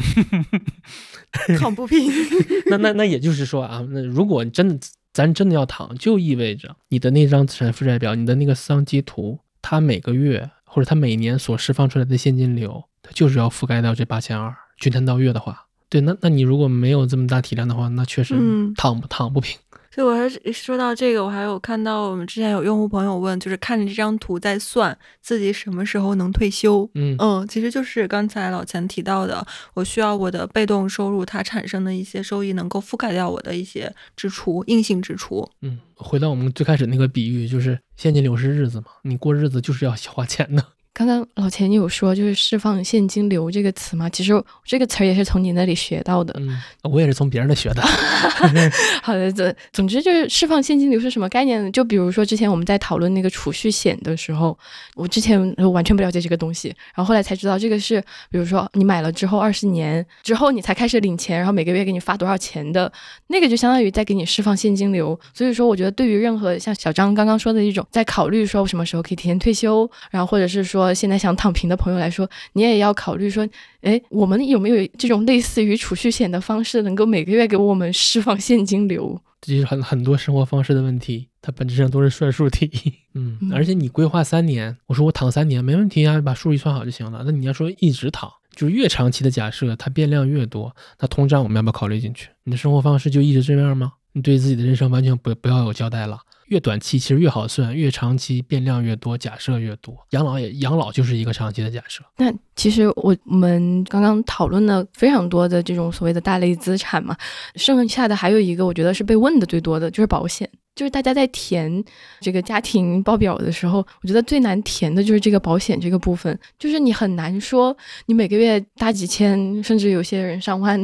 Speaker 3: 躺不平。
Speaker 2: 那那那也就是说啊，那如果你真的咱真的要躺，就意味着你的那张资产负债表，你的那个桑基图，它每个月或者它每年所释放出来的现金流，它就是要覆盖到这八千二，均摊到月的话。对，那那你如果没有这么大体量的话，那确实躺不躺不平。
Speaker 3: 所以我还是说到这个，我还有看到我们之前有用户朋友问，就是看着这张图在算自己什么时候能退休。
Speaker 2: 嗯
Speaker 3: 嗯，其实就是刚才老钱提到的，我需要我的被动收入它产生的一些收益能够覆盖掉我的一些支出，硬性支出。
Speaker 2: 嗯，回到我们最开始那个比喻，就是现金流是日子嘛，你过日子就是要花钱的。
Speaker 4: 刚刚老钱你有说就是释放现金流这个词嘛？其实这个词儿也是从你那里学到的。
Speaker 2: 嗯，我也是从别人那学的。
Speaker 4: 好的，总总之就是释放现金流是什么概念呢？就比如说之前我们在讨论那个储蓄险的时候，我之前完全不了解这个东西，然后后来才知道这个是，比如说你买了之后二十年之后你才开始领钱，然后每个月给你发多少钱的那个就相当于在给你释放现金流。所以说，我觉得对于任何像小张刚刚说的一种在考虑说什么时候可以提前退休，然后或者是说。说现在想躺平的朋友来说，你也要考虑说，哎，我们有没有这种类似于储蓄险的方式，能够每个月给我们释放现金流？
Speaker 2: 这就是很很多生活方式的问题，它本质上都是算术题。嗯，而且你规划三年，我说我躺三年没问题啊，把数一算好就行了。那你要说一直躺，就是越长期的假设，它变量越多，那通胀我们要不要考虑进去？你的生活方式就一直这样吗？你对自己的人生完全不不要有交代了。越短期其实越好算，越长期变量越多，假设越多。养老也养老就是一个长期的假设。
Speaker 4: 那其实我们刚刚讨论了非常多的这种所谓的大类资产嘛，剩下的还有一个我觉得是被问的最多的就是保险。就是大家在填这个家庭报表的时候，我觉得最难填的就是这个保险这个部分。就是你很难说你每个月大几千，甚至有些人上万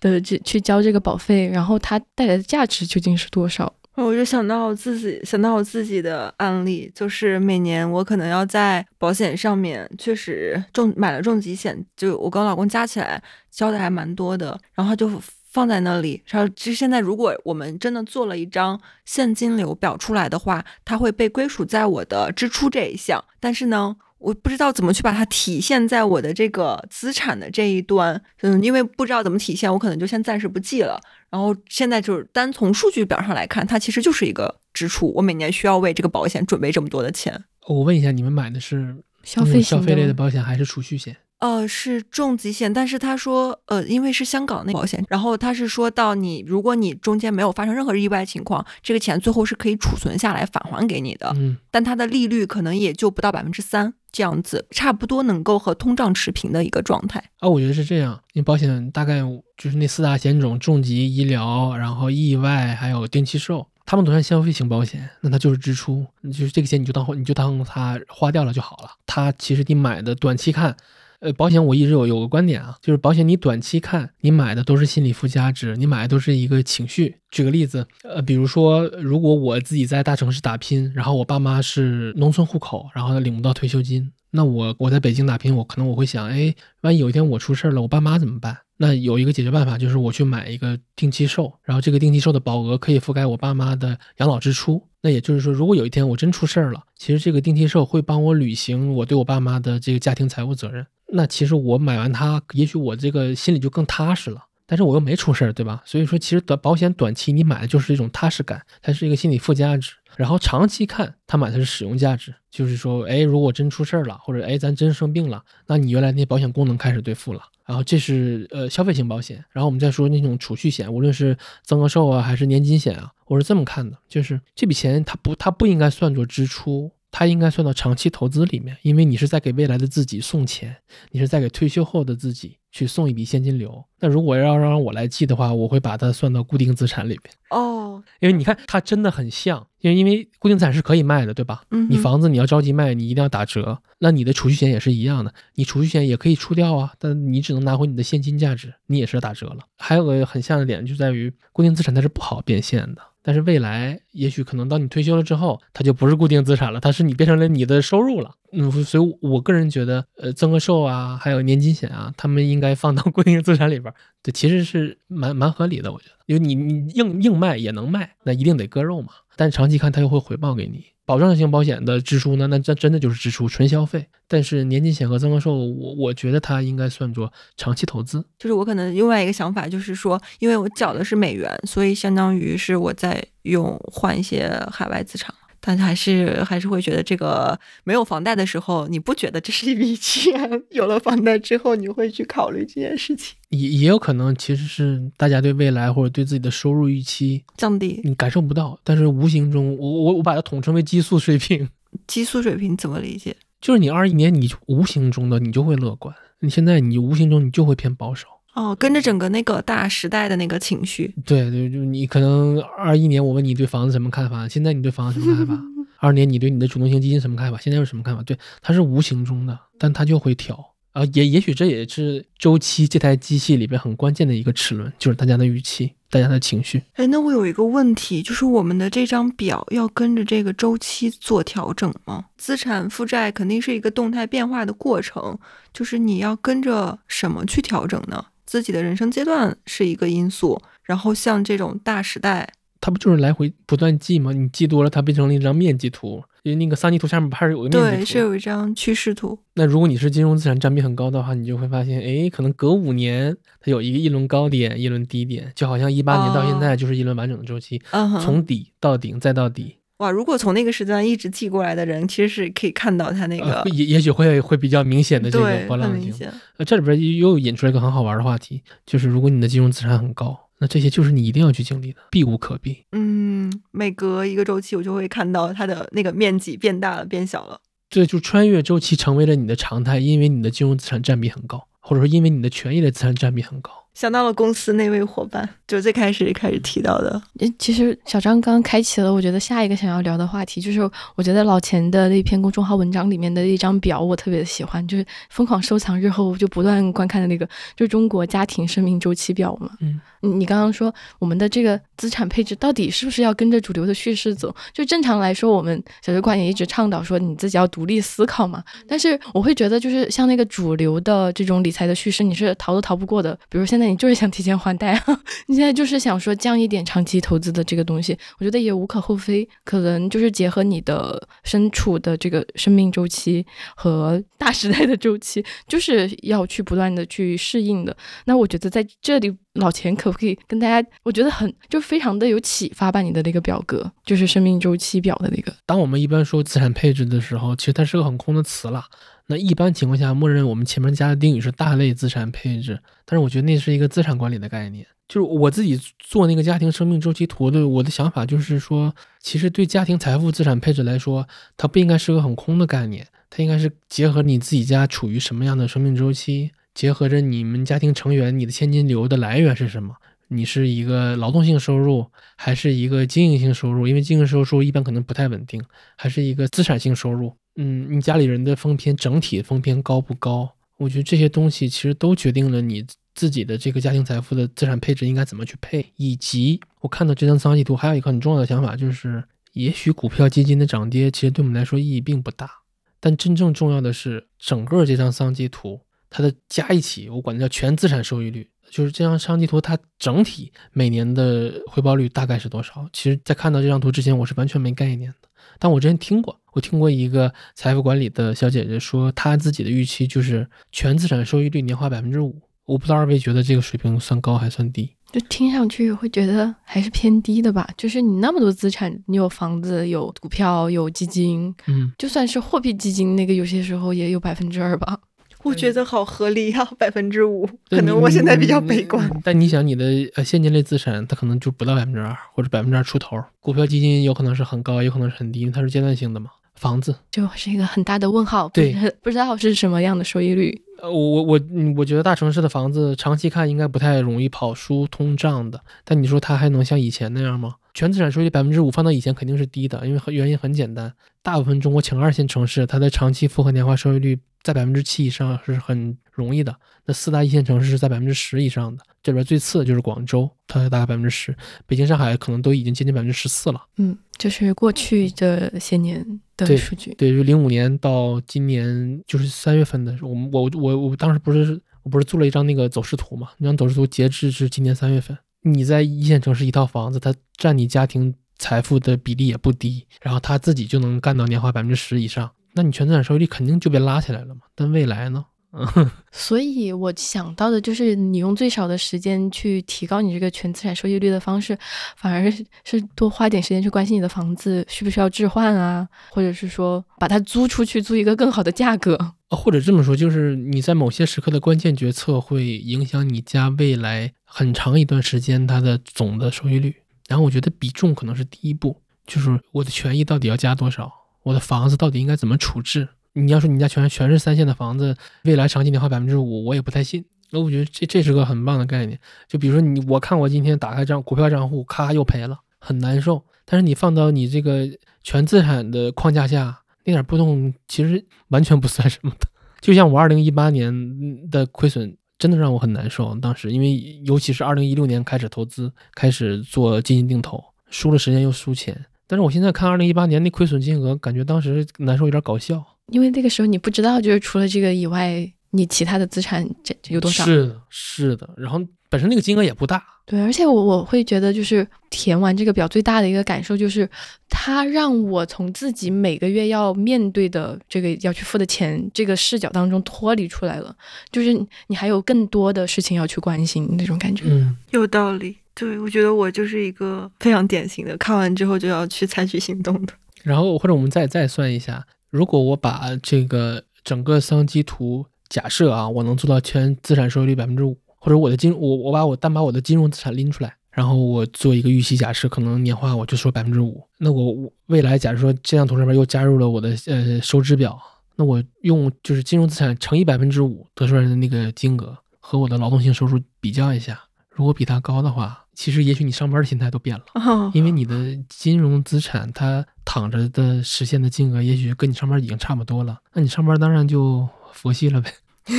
Speaker 4: 的这去交这个保费，然后它带来的价值究竟是多少？
Speaker 3: 我就想到我自己，想到我自己的案例，就是每年我可能要在保险上面确实重买了重疾险，就我跟我老公加起来交的还蛮多的，然后就放在那里。然后其实现在如果我们真的做了一张现金流表出来的话，它会被归属在我的支出这一项，但是呢。我不知道怎么去把它体现在我的这个资产的这一端，嗯，因为不知道怎么体现，我可能就先暂时不记了。然后现在就是单从数据表上来看，它其实就是一个支出，我每年需要为这个保险准备这么多的钱。
Speaker 2: 我问一下，你们买的是
Speaker 4: 消费
Speaker 2: 消费类的保险还是储蓄险？
Speaker 3: 呃，是重疾险，但是他说，呃，因为是香港那保险，然后他是说到你，如果你中间没有发生任何意外情况，这个钱最后是可以储存下来返还给你的。
Speaker 2: 嗯，
Speaker 3: 但它的利率可能也就不到百分之三这样子，差不多能够和通胀持平的一个状态。
Speaker 2: 啊，我觉得是这样，因为保险大概就是那四大险种：重疾、医疗，然后意外，还有定期寿，他们都算消费型保险，那它就是支出，就是这个钱你就当你就当它花掉了就好了。它其实你买的短期看。呃，保险我一直有有个观点啊，就是保险你短期看，你买的都是心理附加值，你买的都是一个情绪。举个例子，呃，比如说，如果我自己在大城市打拼，然后我爸妈是农村户口，然后领不到退休金，那我我在北京打拼，我可能我会想，哎，万一有一天我出事了，我爸妈怎么办？那有一个解决办法，就是我去买一个定期寿，然后这个定期寿的保额可以覆盖我爸妈的养老支出。那也就是说，如果有一天我真出事儿了，其实这个定期寿会帮我履行我对我爸妈的这个家庭财务责任。那其实我买完它，也许我这个心里就更踏实了。但是我又没出事儿，对吧？所以说，其实短保险短期你买的就是一种踏实感，它是一个心理附加值。然后长期看，它买的是使用价值，就是说，哎，如果真出事儿了，或者哎咱真生病了，那你原来那些保险功能开始兑付了。然后这是呃消费型保险。然后我们再说那种储蓄险，无论是增额寿啊，还是年金险啊，我是这么看的，就是这笔钱它不它不应该算作支出。它应该算到长期投资里面，因为你是在给未来的自己送钱，你是在给退休后的自己去送一笔现金流。那如果要让我来记的话，我会把它算到固定资产里面。
Speaker 3: 哦，
Speaker 2: 因为你看它真的很像，因为因为固定资产是可以卖的，对吧？
Speaker 3: 嗯，
Speaker 2: 你房子你要着急卖，你一定要打折。那你的储蓄险也是一样的，你储蓄险也可以出掉啊，但你只能拿回你的现金价值，你也是要打折了。还有个很像的点就在于固定资产它是不好变现的。但是未来也许可能到你退休了之后，它就不是固定资产了，它是你变成了你的收入了。嗯，所以我个人觉得，呃，增额寿啊，还有年金险啊，他们应该放到固定资产里边，对，其实是蛮蛮合理的，我觉得，因为你你硬硬卖也能卖，那一定得割肉嘛。但长期看它又会回报给你。保障型保险的支出呢，那这真的就是支出，纯消费。但是年金险和增额寿，我我觉得它应该算作长期投资。
Speaker 3: 就是我可能另外一个想法就是说，因为我缴的是美元，所以相当于是我在用换一些海外资产。但还是还是会觉得这个没有房贷的时候，你不觉得这是一笔 钱？有了房贷之后，你会去考虑这件事情。
Speaker 2: 也也有可能，其实是大家对未来或者对自己的收入预期
Speaker 3: 降低，
Speaker 2: 你感受不到。但是无形中，我我我把它统称为激素水平。
Speaker 3: 激素水平怎么理解？
Speaker 2: 就是你二一年你无形中的你就会乐观，你现在你无形中你就会偏保守。
Speaker 3: 哦，跟着整个那个大时代的那个情绪，
Speaker 2: 对对，就你可能二一年我问你对房子什么看法，现在你对房子什么看法？二年你对你的主动型基金什么看法？现在有什么看法？对，它是无形中的，但它就会调啊，也也许这也是周期这台机器里边很关键的一个齿轮，就是大家的预期，大家的情绪。
Speaker 3: 哎，那我有一个问题，就是我们的这张表要跟着这个周期做调整吗？资产负债肯定是一个动态变化的过程，就是你要跟着什么去调整呢？自己的人生阶段是一个因素，然后像这种大时代，
Speaker 2: 它不就是来回不断记吗？你记多了，它变成了一张面积图，因为那个三级图下面不还是有个面积图？
Speaker 3: 对，是有一张趋势图。
Speaker 2: 那如果你是金融资产占比很高的话，你就会发现，哎，可能隔五年它有一个一轮高点，一轮低点，就好像一八年到现在就是一轮完整的周期，从底到顶再到底。
Speaker 3: 哇，如果从那个时段一直记过来的人，其实是可以看到他那个，
Speaker 2: 也也许会会比较明显的这个波浪
Speaker 3: 形。
Speaker 2: 呃，这里边又引出来一个很好玩的话题，就是如果你的金融资产很高，那这些就是你一定要去经历的，避无可避。
Speaker 3: 嗯，每隔一个周期，我就会看到它的那个面积变大了，变小了。
Speaker 2: 对，就穿越周期成为了你的常态，因为你的金融资产占比很高，或者说因为你的权益的资产占比很高。
Speaker 3: 想到了公司那位伙伴，就最开始开始提到的。
Speaker 4: 其实小张刚刚开启了，我觉得下一个想要聊的话题，就是我觉得老钱的那篇公众号文章里面的一张表，我特别的喜欢，就是疯狂收藏，日后就不断观看的那个，就是中国家庭生命周期表嘛。
Speaker 2: 嗯。
Speaker 4: 你刚刚说我们的这个资产配置到底是不是要跟着主流的叙事走？就正常来说，我们小学馆也一直倡导说你自己要独立思考嘛。但是我会觉得，就是像那个主流的这种理财的叙事，你是逃都逃不过的。比如现在那你就是想提前还贷啊，你现在就是想说降一点长期投资的这个东西，我觉得也无可厚非。可能就是结合你的身处的这个生命周期和大时代的周期，就是要去不断的去适应的。那我觉得在这里。老钱可不可以跟大家？我觉得很就非常的有启发吧。你的那个表格就是生命周期表的那个。
Speaker 2: 当我们一般说资产配置的时候，其实它是个很空的词了。那一般情况下，默认我们前面加的定语是大类资产配置。但是我觉得那是一个资产管理的概念。就是我自己做那个家庭生命周期图的，我的想法就是说，其实对家庭财富资产配置来说，它不应该是个很空的概念，它应该是结合你自己家处于什么样的生命周期。结合着你们家庭成员，你的现金流的来源是什么？你是一个劳动性收入，还是一个经营性收入？因为经营收入一般可能不太稳定，还是一个资产性收入？嗯，你家里人的风偏整体风偏高不高？我觉得这些东西其实都决定了你自己的这个家庭财富的资产配置应该怎么去配。以及我看到这张桑基图，还有一个很重要的想法就是，也许股票基金的涨跌其实对我们来说意义并不大，但真正重要的是整个这张桑基图。它的加一起，我管它叫全资产收益率，就是这张商地图，它整体每年的回报率大概是多少？其实，在看到这张图之前，我是完全没概念的。但我之前听过，我听过一个财富管理的小姐姐说，她自己的预期就是全资产收益率年化百分之五。我不知道二位觉得这个水平算高还算低？
Speaker 4: 就听上去会觉得还是偏低的吧。就是你那么多资产，你有房子、有股票、有基金，
Speaker 2: 嗯，
Speaker 4: 就算是货币基金，那个有些时候也有百分之二吧。
Speaker 3: 我觉得好合理呀，百分之五，可能我现在比较悲观。
Speaker 2: 但你想，你的呃现金类资产，它可能就不到百分之二，或者百分之二出头。股票基金有可能是很高，有可能是很低，因为它是阶段性的嘛。房子
Speaker 4: 就是一个很大的问号，
Speaker 2: 对，
Speaker 4: 不知道是什么样的收益率。
Speaker 2: 呃，我我我，我觉得大城市的房子长期看应该不太容易跑输通胀的。但你说它还能像以前那样吗？全资产收益率百分之五，放到以前肯定是低的，因为原因很简单，大部分中国前二线城市，它的长期复合年化收益率。在百分之七以上是很容易的。那四大一线城市是在百分之十以上的，这边最次的就是广州，它大概百分之十。北京、上海可能都已经接近百分之十四了。
Speaker 4: 嗯，就是过去这些年的数据。
Speaker 2: 对，就零五年到今年，就是三月份的时候，我们我我我当时不是我不是做了一张那个走势图嘛？那张走势图截至是今年三月份，你在一线城市一套房子，它占你家庭。财富的比例也不低，然后他自己就能干到年化百分之十以上，那你全资产收益率肯定就被拉起来了嘛。但未来呢？
Speaker 4: 所以我想到的就是，你用最少的时间去提高你这个全资产收益率的方式，反而是多花点时间去关心你的房子需不需要置换啊，或者是说把它租出去，租一个更好的价格。
Speaker 2: 或者这么说，就是你在某些时刻的关键决策会影响你家未来很长一段时间它的总的收益率。然后我觉得比重可能是第一步，就是我的权益到底要加多少，我的房子到底应该怎么处置。你要说你家全全是三线的房子，未来长期年化百分之五，我也不太信。那我觉得这这是个很棒的概念。就比如说你，我看我今天打开账股票账户，咔又赔了，很难受。但是你放到你这个全资产的框架下，那点波动其实完全不算什么的。就像我二零一八年的亏损，真的让我很难受。当时因为尤其是二零一六年开始投资，开始做基金定投，输了时间又输钱。但是我现在看二零一八年那亏损金额，感觉当时难受有点搞笑。
Speaker 4: 因为那个时候你不知道，就是除了这个以外，你其他的资产这有多少？
Speaker 2: 是的，是的。然后本身那个金额也不大。
Speaker 4: 对，而且我我会觉得，就是填完这个表最大的一个感受就是，它让我从自己每个月要面对的这个要去付的钱这个视角当中脱离出来了。就是你还有更多的事情要去关心那种感觉。
Speaker 2: 嗯，
Speaker 3: 有道理。对，我觉得我就是一个非常典型的，看完之后就要去采取行动的。
Speaker 2: 然后或者我们再再算一下。如果我把这个整个桑基图假设啊，我能做到全资产收益率百分之五，或者我的金我我把我单把我的金融资产拎出来，然后我做一个预期假设，可能年化我就说百分之五。那我未来假如说这张图上面又加入了我的呃收支表，那我用就是金融资产乘以百分之五得出来的那个金额和我的劳动性收入比较一下，如果比它高的话。其实，也许你上班的心态都变了，因为你的金融资产它躺着的实现的金额，也许跟你上班已经差不多了。那你上班当然就佛系了呗。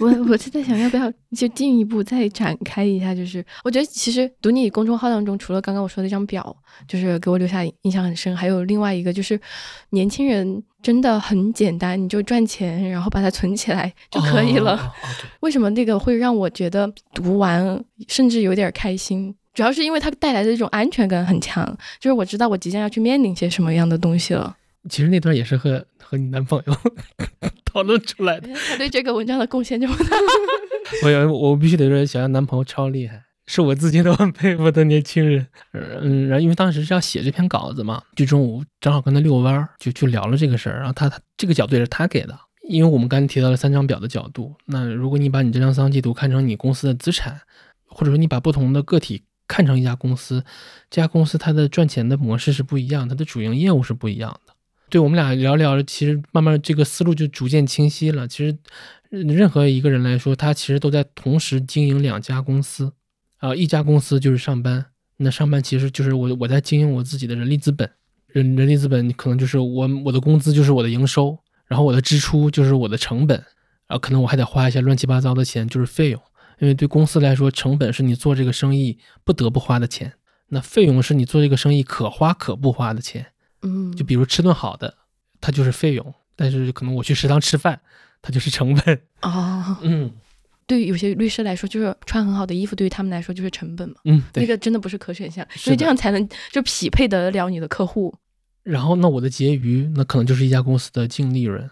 Speaker 4: 我我是在想，要不要就进一步再展开一下？就是我觉得，其实读你公众号当中，除了刚刚我说的那张表，就是给我留下印象很深，还有另外一个，就是年轻人真的很简单，你就赚钱，然后把它存起来就可以了。为什么那个会让我觉得读完甚至有点开心？主要是因为它带来的这种安全感很强，就是我知道我即将要去面临些什么样的东西了。
Speaker 2: 其实那段也是和和你男朋友 讨论出来的。
Speaker 4: 他对这个文章的贡献这么大，
Speaker 2: 我我必须得说，小杨男朋友超厉害，是我自己都很佩服的年轻人。嗯，然后因为当时是要写这篇稿子嘛，就中午正好跟他遛弯儿，就就聊了这个事儿。然后他他这个角度也是他给的，因为我们刚才提到了三张表的角度。那如果你把你这张桑季图看成你公司的资产，或者说你把不同的个体看成一家公司，这家公司它的赚钱的模式是不一样，它的主营业务是不一样的。对我们俩聊聊，其实慢慢这个思路就逐渐清晰了。其实，任何一个人来说，他其实都在同时经营两家公司，啊，一家公司就是上班，那上班其实就是我我在经营我自己的人力资本，人人力资本可能就是我我的工资就是我的营收，然后我的支出就是我的成本，啊可能我还得花一些乱七八糟的钱，就是费用。因为对公司来说，成本是你做这个生意不得不花的钱，那费用是你做这个生意可花可不花的钱。
Speaker 4: 嗯，
Speaker 2: 就比如吃顿好的，它就是费用；但是可能我去食堂吃饭，它就是成本。
Speaker 4: 哦，
Speaker 2: 嗯，
Speaker 4: 对于有些律师来说，就是穿很好的衣服，对于他们来说就是成本嘛。
Speaker 2: 嗯，
Speaker 4: 那个真的不是可选项，所以这样才能就匹配得了你的客户。
Speaker 2: 然后，那我的结余，那可能就是一家公司的净利润。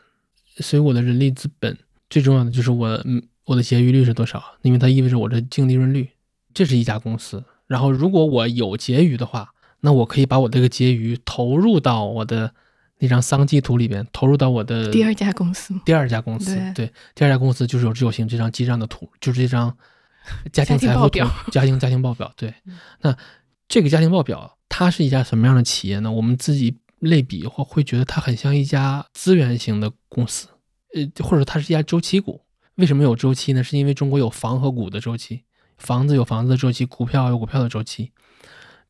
Speaker 2: 所以我的人力资本最重要的就是我，嗯，我的结余率是多少？因为它意味着我的净利润率。这是一家公司。然后，如果我有结余的话。那我可以把我这个结余投入到我的那张桑基图里边，投入到我的
Speaker 4: 第二家公司。
Speaker 2: 第二家公司，对，第二家公司就是有持有型这张记账的图，就是这张 家庭财富
Speaker 4: 表，
Speaker 2: 家庭家庭报表。对，那这个家庭报表它是一家什么样的企业呢？我们自己类比或会觉得它很像一家资源型的公司，呃，或者它是一家周期股。为什么有周期呢？是因为中国有房和股的周期，房子有房子的周期，股票有股票的周期，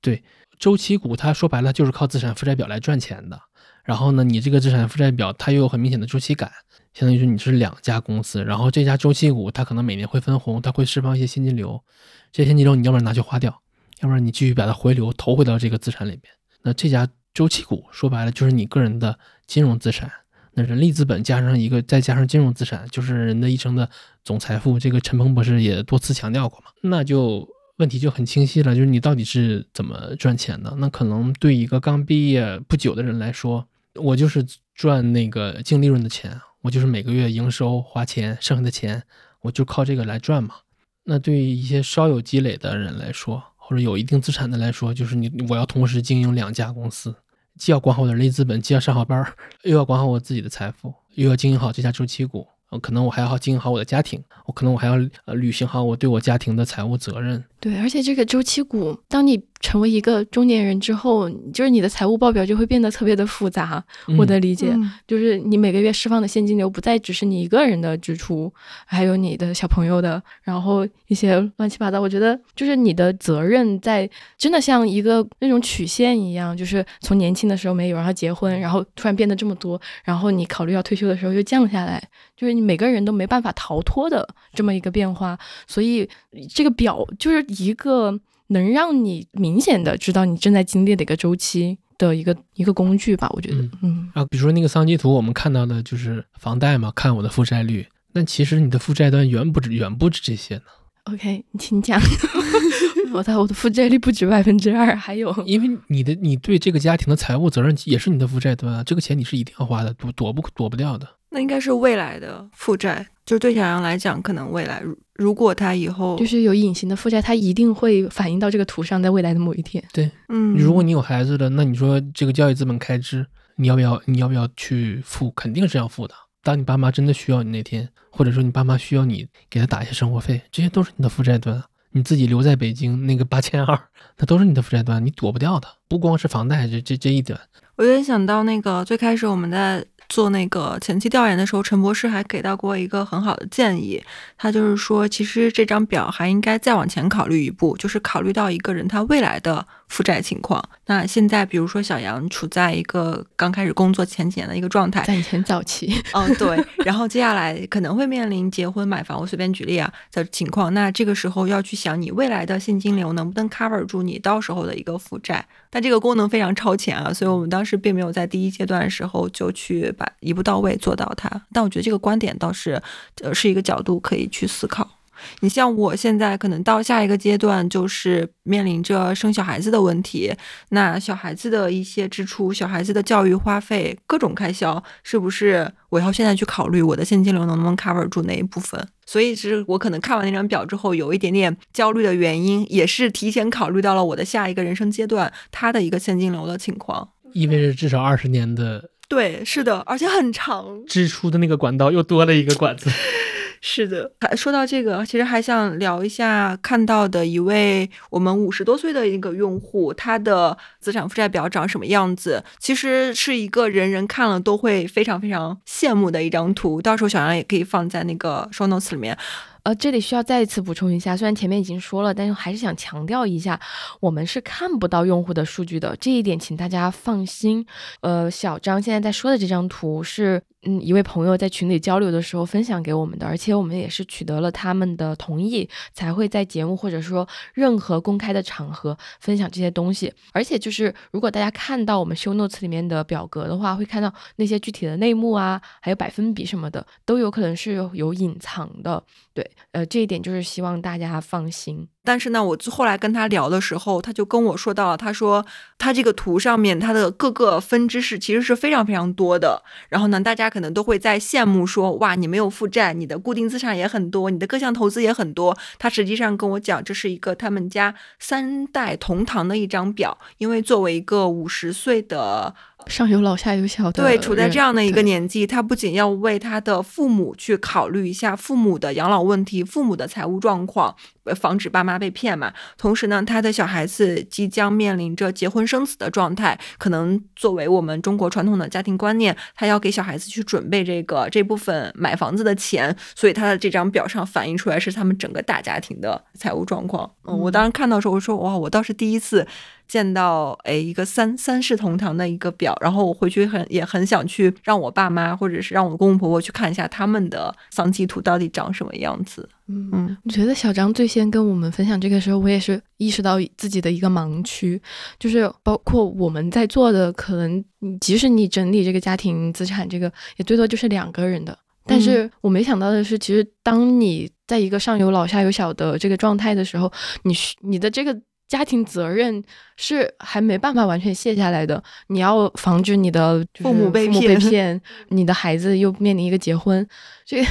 Speaker 2: 对。周期股，它说白了就是靠资产负债表来赚钱的。然后呢，你这个资产负债表它又有很明显的周期感，相当于说你是两家公司。然后这家周期股它可能每年会分红，它会释放一些现金流，这些现金流你要不然拿去花掉，要不然你继续把它回流投回到这个资产里面。那这家周期股说白了就是你个人的金融资产。那人力资本加上一个再加上金融资产，就是人的一生的总财富。这个陈鹏博士也多次强调过嘛，那就。问题就很清晰了，就是你到底是怎么赚钱的？那可能对一个刚毕业不久的人来说，我就是赚那个净利润的钱，我就是每个月营收花钱，剩下的钱我就靠这个来赚嘛。那对于一些稍有积累的人来说，或者有一定资产的来说，就是你我要同时经营两家公司，既要管好我的人力资本，既要上好班，又要管好我自己的财富，又要经营好这家周期股。呃，可能我还要经营好我的家庭，我可能我还要呃履行好我对我家庭的财务责任。
Speaker 4: 对，而且这个周期股，当你成为一个中年人之后，就是你的财务报表就会变得特别的复杂。我的理解就是，你每个月释放的现金流不再只是你一个人的支出，还有你的小朋友的，然后一些乱七八糟。我觉得就是你的责任在真的像一个那种曲线一样，就是从年轻的时候没有，然后结婚，然后突然变得这么多，然后你考虑要退休的时候又降下来，就是你每个人都没办法逃脱的这么一个变化。所以这个表就是。一个能让你明显的知道你正在经历的一个周期的一个一个工具吧，我觉得，
Speaker 2: 嗯，啊，比如说那个桑基图，我们看到的就是房贷嘛，看我的负债率，但其实你的负债端远不止远不止这些呢。
Speaker 4: OK，你请讲。我在我的负债率不止百分之二，还有，
Speaker 2: 因为你的你对这个家庭的财务责任也是你的负债端啊，这个钱你是一定要花的，躲躲不躲不掉的。
Speaker 3: 那应该是未来的负债，就是对小杨来讲，可能未来如果他以后
Speaker 4: 就是有隐形的负债，他一定会反映到这个图上，在未来的某一天。
Speaker 2: 对，嗯，如果你有孩子了，那你说这个教育资本开支，你要不要？你要不要去付？肯定是要付的。当你爸妈真的需要你那天，或者说你爸妈需要你给他打一些生活费，这些都是你的负债端。你自己留在北京那个八千二，那都是你的负债端，你躲不掉的。不光是房贷，这这这一点。
Speaker 3: 我有点想到那个最开始我们在。做那个前期调研的时候，陈博士还给到过一个很好的建议，他就是说，其实这张表还应该再往前考虑一步，就是考虑到一个人他未来的负债情况。那现在，比如说小杨处在一个刚开始工作前几年的一个状态，
Speaker 4: 在前早期，
Speaker 3: 嗯，对。然后接下来可能会面临结婚、买房，我随便举例啊的情况。那这个时候要去想，你未来的现金流能不能 cover 住你到时候的一个负债？但这个功能非常超前啊，所以我们当时并没有在第一阶段的时候就去。把一步到位做到它，但我觉得这个观点倒是，呃，是一个角度可以去思考。你像我现在可能到下一个阶段，就是面临着生小孩子的问题，那小孩子的一些支出、小孩子的教育花费、各种开销，是不是我要现在去考虑我的现金流能不能 cover 住那一部分？所以，其实我可能看完那张表之后，有一点点焦虑的原因，也是提前考虑到了我的下一个人生阶段他的一个现金流的情况，
Speaker 2: 意味着至少二十年的。
Speaker 3: 对，是的，而且很长，
Speaker 2: 支出的那个管道又多了一个管子。
Speaker 3: 是的，还说到这个，其实还想聊一下看到的一位我们五十多岁的一个用户，他的资产负债表长什么样子？其实是一个人人看了都会非常非常羡慕的一张图，到时候小杨也可以放在那个 show notes 里面。
Speaker 1: 呃，这里需要再一次补充一下，虽然前面已经说了，但是还是想强调一下，我们是看不到用户的数据的，这一点请大家放心。呃，小张现在在说的这张图是。嗯，一位朋友在群里交流的时候分享给我们的，而且我们也是取得了他们的同意，才会在节目或者说任何公开的场合分享这些东西。而且就是如果大家看到我们修 notes 里面的表格的话，会看到那些具体的内幕啊，还有百分比什么的，都有可能是有隐藏的。对，呃，这一点就是希望大家放心。
Speaker 3: 但是呢，我后来跟他聊的时候，他就跟我说到了，他说他这个图上面它的各个分支是其实是非常非常多的。然后呢，大家可能都会在羡慕说，哇，你没有负债，你的固定资产也很多，你的各项投资也很多。他实际上跟我讲，这是一个他们家三代同堂的一张表，因为作为一个五十岁的。
Speaker 4: 上有老下有小的，
Speaker 3: 对，处在这样的一个年纪，他不仅要为他的父母去考虑一下父母的养老问题、父母的财务状况，防止爸妈被骗嘛。同时呢，他的小孩子即将面临着结婚生子的状态，可能作为我们中国传统的家庭观念，他要给小孩子去准备这个这部分买房子的钱，所以他的这张表上反映出来是他们整个大家庭的财务状况。嗯，我当时看到时候，我说哇，我倒是第一次。见到哎，一个三三世同堂的一个表，然后我回去很也很想去让我爸妈或者是让我公公婆婆去看一下他们的丧期图到底长什么样子。
Speaker 4: 嗯嗯，我觉得小张最先跟我们分享这个时候，我也是意识到自己的一个盲区，就是包括我们在做的，可能即使你整理这个家庭资产，这个也最多就是两个人的，但是我没想到的是，其实当你在一个上有老下有小的这个状态的时候，你你的这个。家庭责任是还没办法完全卸下来的，你要防止你的父母被 骗，你的孩子又面临一个结婚，这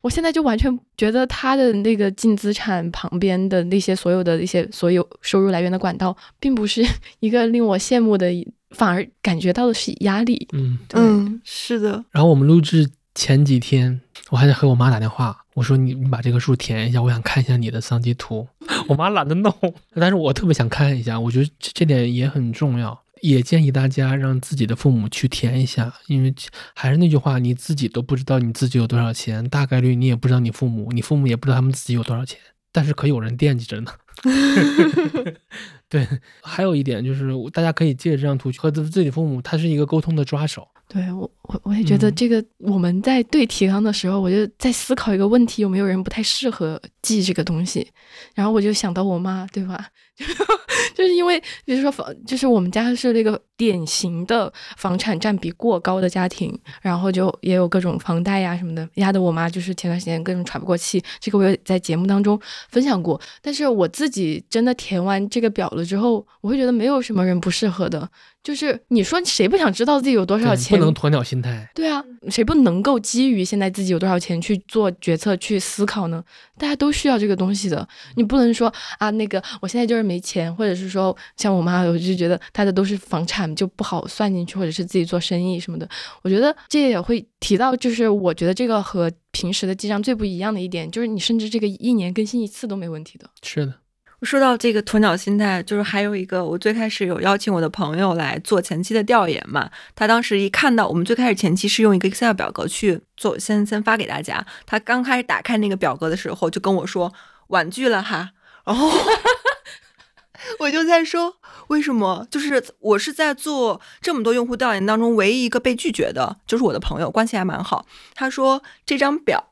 Speaker 4: 我现在就完全觉得他的那个净资产旁边的那些所有的一些所有收入来源的管道，并不是 一个令我羡慕的，反而感觉到的是压力。
Speaker 2: 嗯
Speaker 3: 嗯，是的。
Speaker 2: 然后我们录制前几天，我还得和我妈打电话。我说你你把这个数填一下，我想看一下你的桑基图。我妈懒得弄，但是我特别想看一下，我觉得这这点也很重要，也建议大家让自己的父母去填一下，因为还是那句话，你自己都不知道你自己有多少钱，大概率你也不知道你父母，你父母也不知道他们自己有多少钱，但是可有人惦记着呢。对，还有一点就是大家可以借这张图去和自己父母，他是一个沟通的抓手。
Speaker 4: 对我，我我也觉得这个我们在对提纲的时候，我就在思考一个问题：有没有人不太适合记这个东西？然后我就想到我妈，对吧？就是因为，比如说房，就是我们家是那个典型的房产占比过高的家庭，然后就也有各种房贷呀什么的，压得我妈就是前段时间各种喘不过气。这个我也在节目当中分享过。但是我自己真的填完这个表了之后，我会觉得没有什么人不适合的。就是你说谁不想知道自己有多少钱？
Speaker 2: 不能鸵鸟心态。
Speaker 4: 对啊，谁不能够基于现在自己有多少钱去做决策、去思考呢？大家都需要这个东西的。你不能说啊，那个我现在就是没钱，或者是说像我妈，我就觉得她的都是房产就不好算进去，或者是自己做生意什么的。我觉得这也会提到，就是我觉得这个和平时的记账最不一样的一点，就是你甚至这个一年更新一次都没问题的。
Speaker 2: 是的。
Speaker 3: 说到这个鸵鸟心态，就是还有一个，我最开始有邀请我的朋友来做前期的调研嘛。他当时一看到我们最开始前期是用一个 Excel 表格去做，先先发给大家。他刚开始打开那个表格的时候，就跟我说婉拒了哈。然后 我就在说，为什么？就是我是在做这么多用户调研当中，唯一一个被拒绝的，就是我的朋友，关系还蛮好。他说这张表。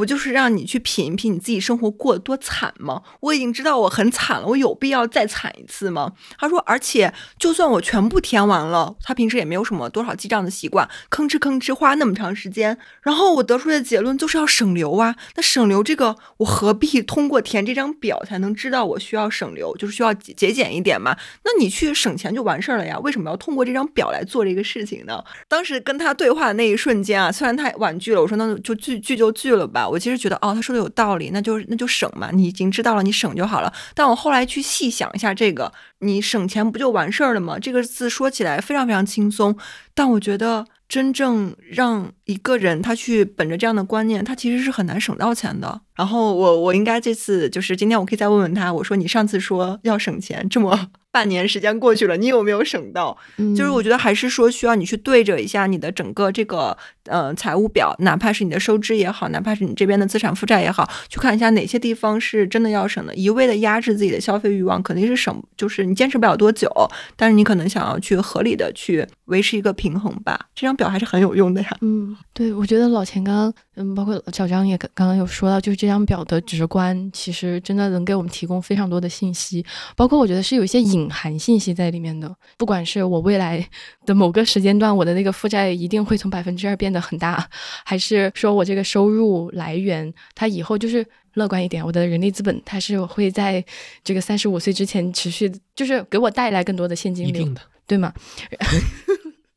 Speaker 3: 不就是让你去品一品你自己生活过得多惨吗？我已经知道我很惨了，我有必要再惨一次吗？他说，而且就算我全部填完了，他平时也没有什么多少记账的习惯，吭哧吭哧花那么长时间，然后我得出的结论就是要省流啊。那省流这个，我何必 通过填这张表才能知道我需要省流，就是需要节俭一点嘛？那你去省钱就完事儿了呀？为什么要通过这张表来做这个事情呢？当时跟他对话的那一瞬间啊，虽然他婉拒了，我说那就拒拒就拒了吧。我其实觉得哦，他说的有道理，那就那就省嘛，你已经知道了，你省就好了。但我后来去细想一下，这个你省钱不就完事儿了吗？这个字说起来非常非常轻松，但我觉得真正让一个人他去本着这样的观念，他其实是很难省到钱的。然后我我应该这次就是今天我可以再问问他，我说你上次说要省钱这么。半年时间过去了，你有没有省到？就是我觉得还是说需要你去对着一下你的整个这个呃财务表，哪怕是你的收支也好，哪怕是你这边的资产负债也好，去看一下哪些地方是真的要省的。一味的压制自己的消费欲望，肯定是省，就是你坚持不了多久。但是你可能想要去合理的去维持一个平衡吧。这张表还是很有用的呀。
Speaker 4: 嗯，对，我觉得老钱刚刚嗯，包括小张也刚刚有说到，就是这张表的直观，其实真的能给我们提供非常多的信息，包括我觉得是有一些隐。含信息在里面的，不管是我未来的某个时间段，我的那个负债一定会从百分之二变得很大，还是说我这个收入来源，它以后就是乐观一点，我的人力资本它是会在这个三十五岁之前持续，就是给我带来更多的现金流，对吗？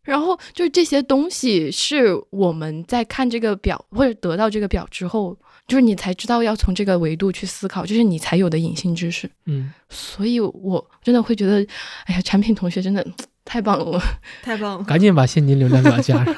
Speaker 4: 然后就是这些东西是我们在看这个表或者得到这个表之后。就是你才知道要从这个维度去思考，就是你才有的隐性知识。
Speaker 2: 嗯，
Speaker 4: 所以我真的会觉得，哎呀，产品同学真的太棒了，
Speaker 3: 太棒了！
Speaker 2: 赶紧把现金流量表加上。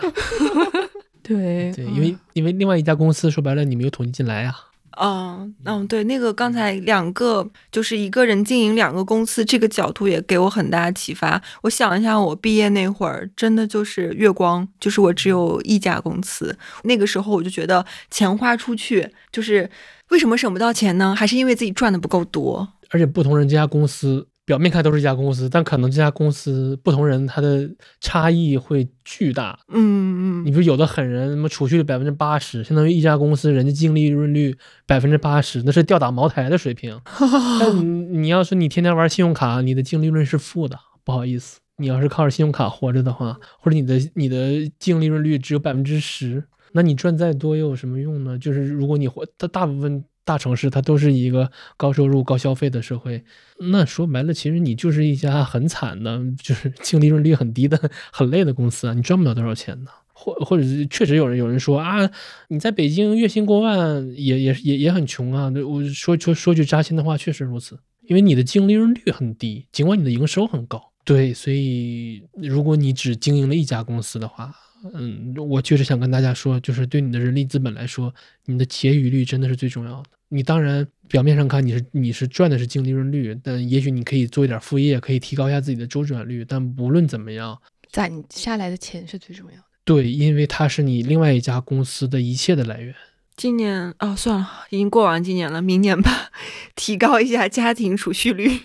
Speaker 4: 对
Speaker 2: 对，因为因为另外一家公司说白了，你没有统计进来呀。
Speaker 3: 嗯嗯，对，那个刚才两个就是一个人经营两个公司，这个角度也给我很大启发。我想一下，我毕业那会儿，真的就是月光，就是我只有一家公司。那个时候我就觉得钱花出去，就是为什么省不到钱呢？还是因为自己赚的不够多。
Speaker 2: 而且不同人家公司。表面看都是一家公司，但可能这家公司不同人他的差异会巨大。
Speaker 3: 嗯嗯，
Speaker 2: 你说有的狠人，什么储蓄率百分之八十，相当于一家公司人家净利润率百分之八十，那是吊打茅台的水平。但你你要是你天天玩信用卡，你的净利润是负的，不好意思，你要是靠着信用卡活着的话，或者你的你的净利润率只有百分之十，那你赚再多又有什么用呢？就是如果你活，它大部分大城市它都是一个高收入高消费的社会，那说白了，其实你就是一家很惨的，就是 净利润率很低的、很累的公司啊，你赚不了多少钱呢？或或者是确实有人有人说啊，你在北京月薪过万也也也也很穷啊。我说说说句扎心的话，确实如此，因为你的净利润率很低，尽管你的营收很高。对，所以如果你只经营了一家公司的话，嗯，我确实想跟大家说，就是对你的人力资本来说，你的结余率真的是最重要的。你当然表面上看你是你是赚的是净利润率，但也许你可以做一点副业，可以提高一下自己的周转率。但不论怎么样，
Speaker 4: 攒下来的钱是最重要的。
Speaker 2: 对，因为它是你另外一家公司的一切的来源。
Speaker 3: 今年哦，算了，已经过完今年了，明年吧，提高一下家庭储蓄率。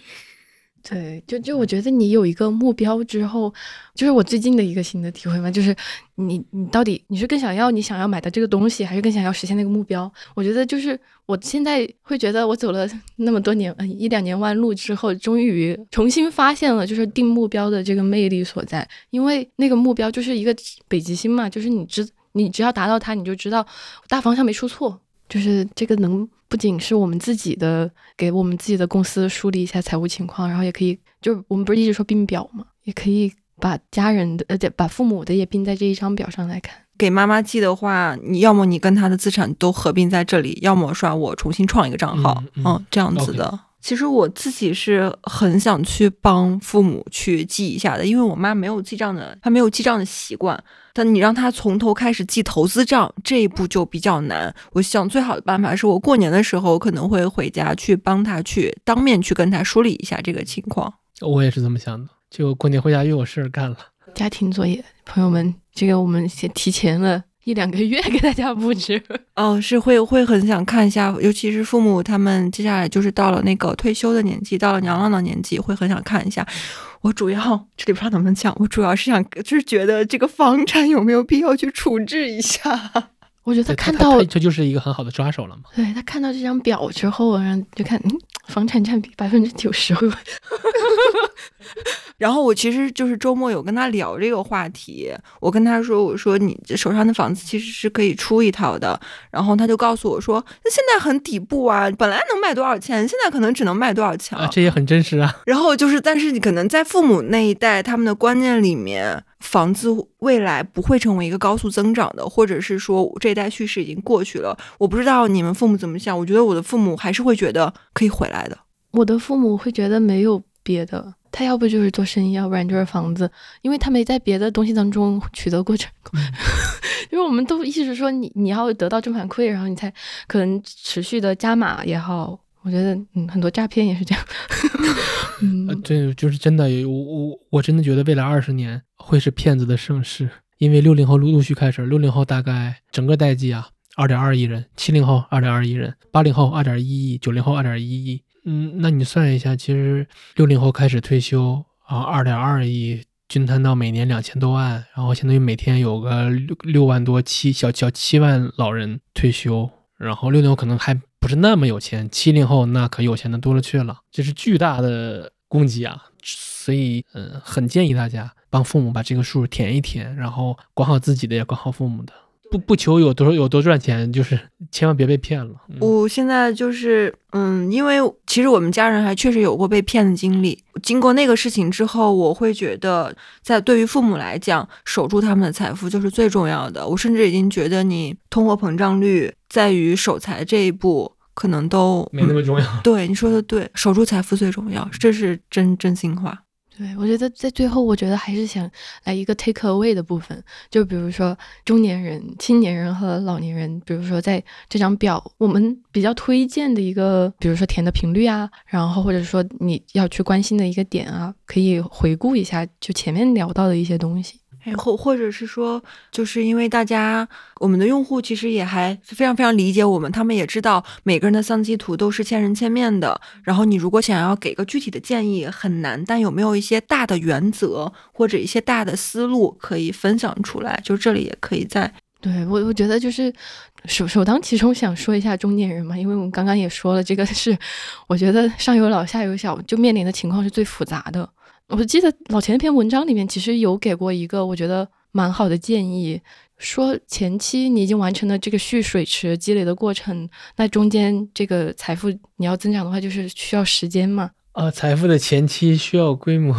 Speaker 4: 对，就就我觉得你有一个目标之后，就是我最近的一个新的体会嘛，就是你你到底你是更想要你想要买的这个东西，还是更想要实现那个目标？我觉得就是我现在会觉得我走了 那么多年一两年弯路之后，终于重新发现了就是定目标的这个魅力所在，因为那个目标就是一个北极星嘛，就是你知你只要达到它，你就知道大方向没出错，就是这个能。不仅是我们自己的，给我们自己的公司梳理一下财务情况，然后也可以，就是我们不是一直说并表嘛？也可以把家人的，呃，把父母的也并在这一张表上来看。
Speaker 3: 给妈妈寄的话，你要么你跟她的资产都合并在这里，要么说我重新创一个账号，嗯，这样子的。其实我自己是很想去帮父母去记一下的，因为我妈没有记账的，她没有记账的习惯。但你让他从头开始记投资账，这一步就比较难。我想最好的办法是我过年的时候可能会回家去帮他去当面去跟他梳理一下这个情况。
Speaker 2: 我也是这么想的，就过年回家又有事儿干了。
Speaker 4: 家庭作业，朋友们，这个我们先提前了。一两个月给大家布置
Speaker 3: 哦，是会会很想看一下，尤其是父母他们接下来就是到了那个退休的年纪，到了娘老的年纪，会很想看一下。我主要这里不知道能不能讲，我主要是想就是觉得这个房产有没有必要去处置一下。
Speaker 4: 我觉得他看到
Speaker 2: 这就是一个很好的抓手了嘛。
Speaker 4: 对他看到这张表之后，然后就看嗯，房产占比百分之九十会不会？
Speaker 3: 然后我其实就是周末有跟他聊这个话题，我跟他说，我说你手上的房子其实是可以出一套的，然后他就告诉我说，那现在很底部啊，本来能卖多少钱，现在可能只能卖多少钱
Speaker 2: 啊，这也很真实啊。
Speaker 3: 然后就是，但是你可能在父母那一代，他们的观念里面，房子未来不会成为一个高速增长的，或者是说这一代叙事已经过去了。我不知道你们父母怎么想，我觉得我的父母还是会觉得可以回来的。
Speaker 4: 我的父母会觉得没有别的。他要不就是做生意，要不然就是房子，因为他没在别的东西当中 取得过成功。因为我们都一直说你你要得到正反馈，然后你才可能持续的加码也好。我觉得嗯，很多诈骗也是这样。
Speaker 2: 嗯，这就是真的。我我我真的觉得未来二十年会是骗子的盛世，因为六零后陆陆续开始，六零后大概整个代际啊，二点二亿人；七零后二点二亿人；八零后二点一亿；九零后二点一亿。嗯，那你算一下，其实六零后开始退休啊，二点二亿均摊到每年两千多万，然后相当于每天有个六六万多七小小七万老人退休，然后六零后可能还不是那么有钱，七零后那可有钱的多了去了，这是巨大的供给啊，所以嗯，很建议大家帮父母把这个数填一填，然后管好自己的，也管好父母的。不不求有多有多赚钱，就是千万别被骗了。
Speaker 3: 我现在就是，嗯，因为其实我们家人还确实有过被骗的经历。经过那个事情之后，我会觉得，在对于父母来讲，守住他们的财富就是最重要的。我甚至已经觉得，你通货膨胀率在于守财这一步，可能都
Speaker 2: 没那么重要。
Speaker 3: 对，你说的对，守住财富最重要，这是真真心话。
Speaker 4: 对，我觉得在最后，我觉得还是想来一个 take away 的部分，就比如说中年人、青年人和老年人，比如说在这张表，我们比较推荐的一个，比如说填的频率啊，然后或者说你要去关心的一个点啊，可以回顾一下就前面聊到的一些东西。
Speaker 3: 或或者是说，就是因为大家，我们的用户其实也还非常非常理解我们，他们也知道每个人的丧机图都是千人千面的。然后你如果想要给个具体的建议，很难。但有没有一些大的原则或者一些大的思路可以分享出来？就这里也可以在。
Speaker 4: 对我，我觉得就是首首当其冲想说一下中年人嘛，因为我们刚刚也说了，这个是我觉得上有老下有小，就面临的情况是最复杂的。我记得老钱那篇文章里面其实有给过一个我觉得蛮好的建议，说前期你已经完成了这个蓄水池积累的过程，那中间这个财富你要增长的话，就是需要时间嘛？
Speaker 2: 呃，财富的前期需要规模，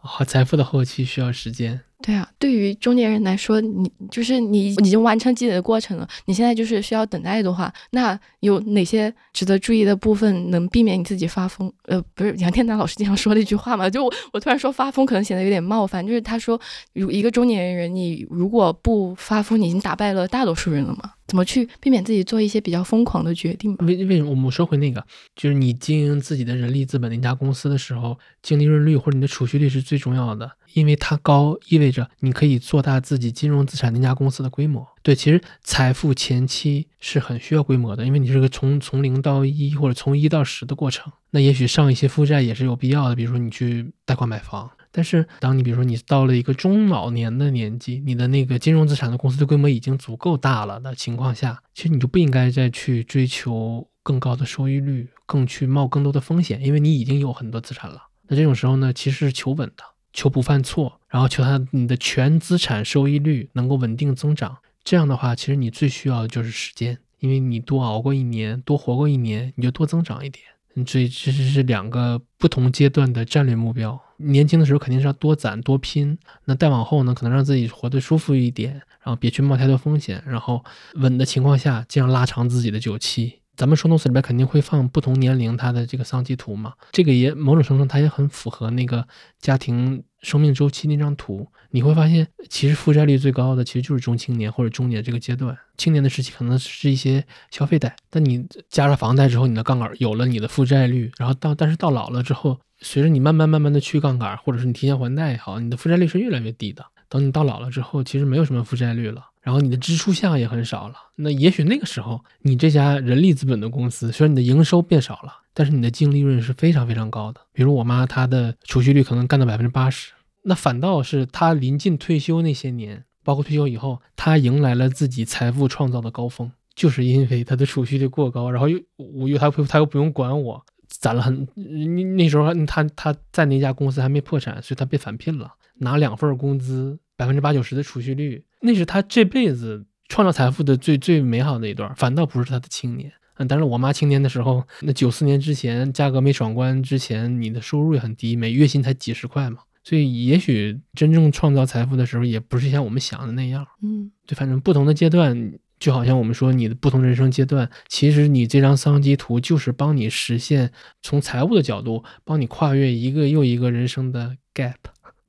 Speaker 2: 好，财富的后期需要时间。
Speaker 4: 对啊，对于中年人来说，你就是你已经完成积累的过程了，你现在就是需要等待的话，那有哪些值得注意的部分能避免你自己发疯？呃，不是杨天南老师经常说的一句话嘛？就我我突然说发疯，可能显得有点冒犯，就是他说，如一个中年人，你如果不发疯，你已经打败了大多数人了嘛？怎么去避免自己做一些比较疯狂的决定？
Speaker 2: 为为什么我们说回那个，就是你经营自己的人力资本的一家公司的时候，净利润率或者你的储蓄率是最重要的，因为它高意味着你可以做大自己金融资产那家公司的规模。对，其实财富前期是很需要规模的，因为你是个从从零到一或者从一到十的过程。那也许上一些负债也是有必要的，比如说你去贷款买房。但是，当你比如说你到了一个中老年的年纪，你的那个金融资产的公司的规模已经足够大了的情况下，其实你就不应该再去追求更高的收益率，更去冒更多的风险，因为你已经有很多资产了。那这种时候呢，其实是求稳的，求不犯错，然后求他你的全资产收益率能够稳定增长。这样的话，其实你最需要的就是时间，因为你多熬过一年，多活过一年，你就多增长一点。所以这是两个不同阶段的战略目标。年轻的时候肯定是要多攒多拼，那再往后呢，可能让自己活得舒服一点，然后别去冒太多风险，然后稳的情况下，尽量拉长自己的久期。咱们收动词里边肯定会放不同年龄它的这个桑基图嘛，这个也某种程度上它也很符合那个家庭生命周期那张图。你会发现，其实负债率最高的其实就是中青年或者中年这个阶段。青年的时期可能是一些消费贷，但你加了房贷之后，你的杠杆有了你的负债率，然后到但是到老了之后，随着你慢慢慢慢的去杠杆，或者是你提前还贷也好，你的负债率是越来越低的。等你到老了之后，其实没有什么负债率了，然后你的支出项也很少了。那也许那个时候，你这家人力资本的公司，虽然你的营收变少了，但是你的净利润是非常非常高的。比如我妈她的储蓄率可能干到百分之八十，那反倒是她临近退休那些年，包括退休以后，她迎来了自己财富创造的高峰，就是因为她的储蓄率过高，然后又我又她她又不用管我，攒了很那那时候她她在那家公司还没破产，所以她被返聘了，拿两份工资。百分之八九十的储蓄率，那是他这辈子创造财富的最最美好的一段，反倒不是他的青年。嗯，但是我妈青年的时候，那九四年之前，价格没闯关之前，你的收入也很低，每月薪才几十块嘛。所以，也许真正创造财富的时候，也不是像我们想的那样。
Speaker 4: 嗯，
Speaker 2: 对，反正不同的阶段，就好像我们说你的不同人生阶段，其实你这张桑基图就是帮你实现从财务的角度，帮你跨越一个又一个人生的 gap。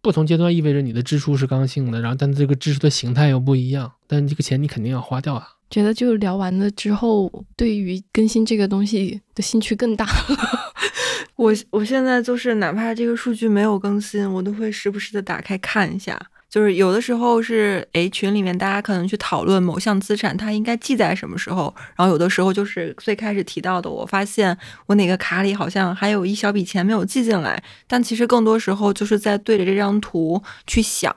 Speaker 2: 不同阶段意味着你的支出是刚性的，然后但这个支出的形态又不一样，但这个钱你肯定要花掉啊。
Speaker 4: 觉得就聊完了之后，对于更新这个东西的兴趣更大。
Speaker 3: 我我现在就是哪怕这个数据没有更新，我都会时不时的打开看一下。就是有的时候是诶群里面大家可能去讨论某项资产它应该记在什么时候，然后有的时候就是最开始提到的，我发现我哪个卡里好像还有一小笔钱没有记进来，但其实更多时候就是在对着这张图去想，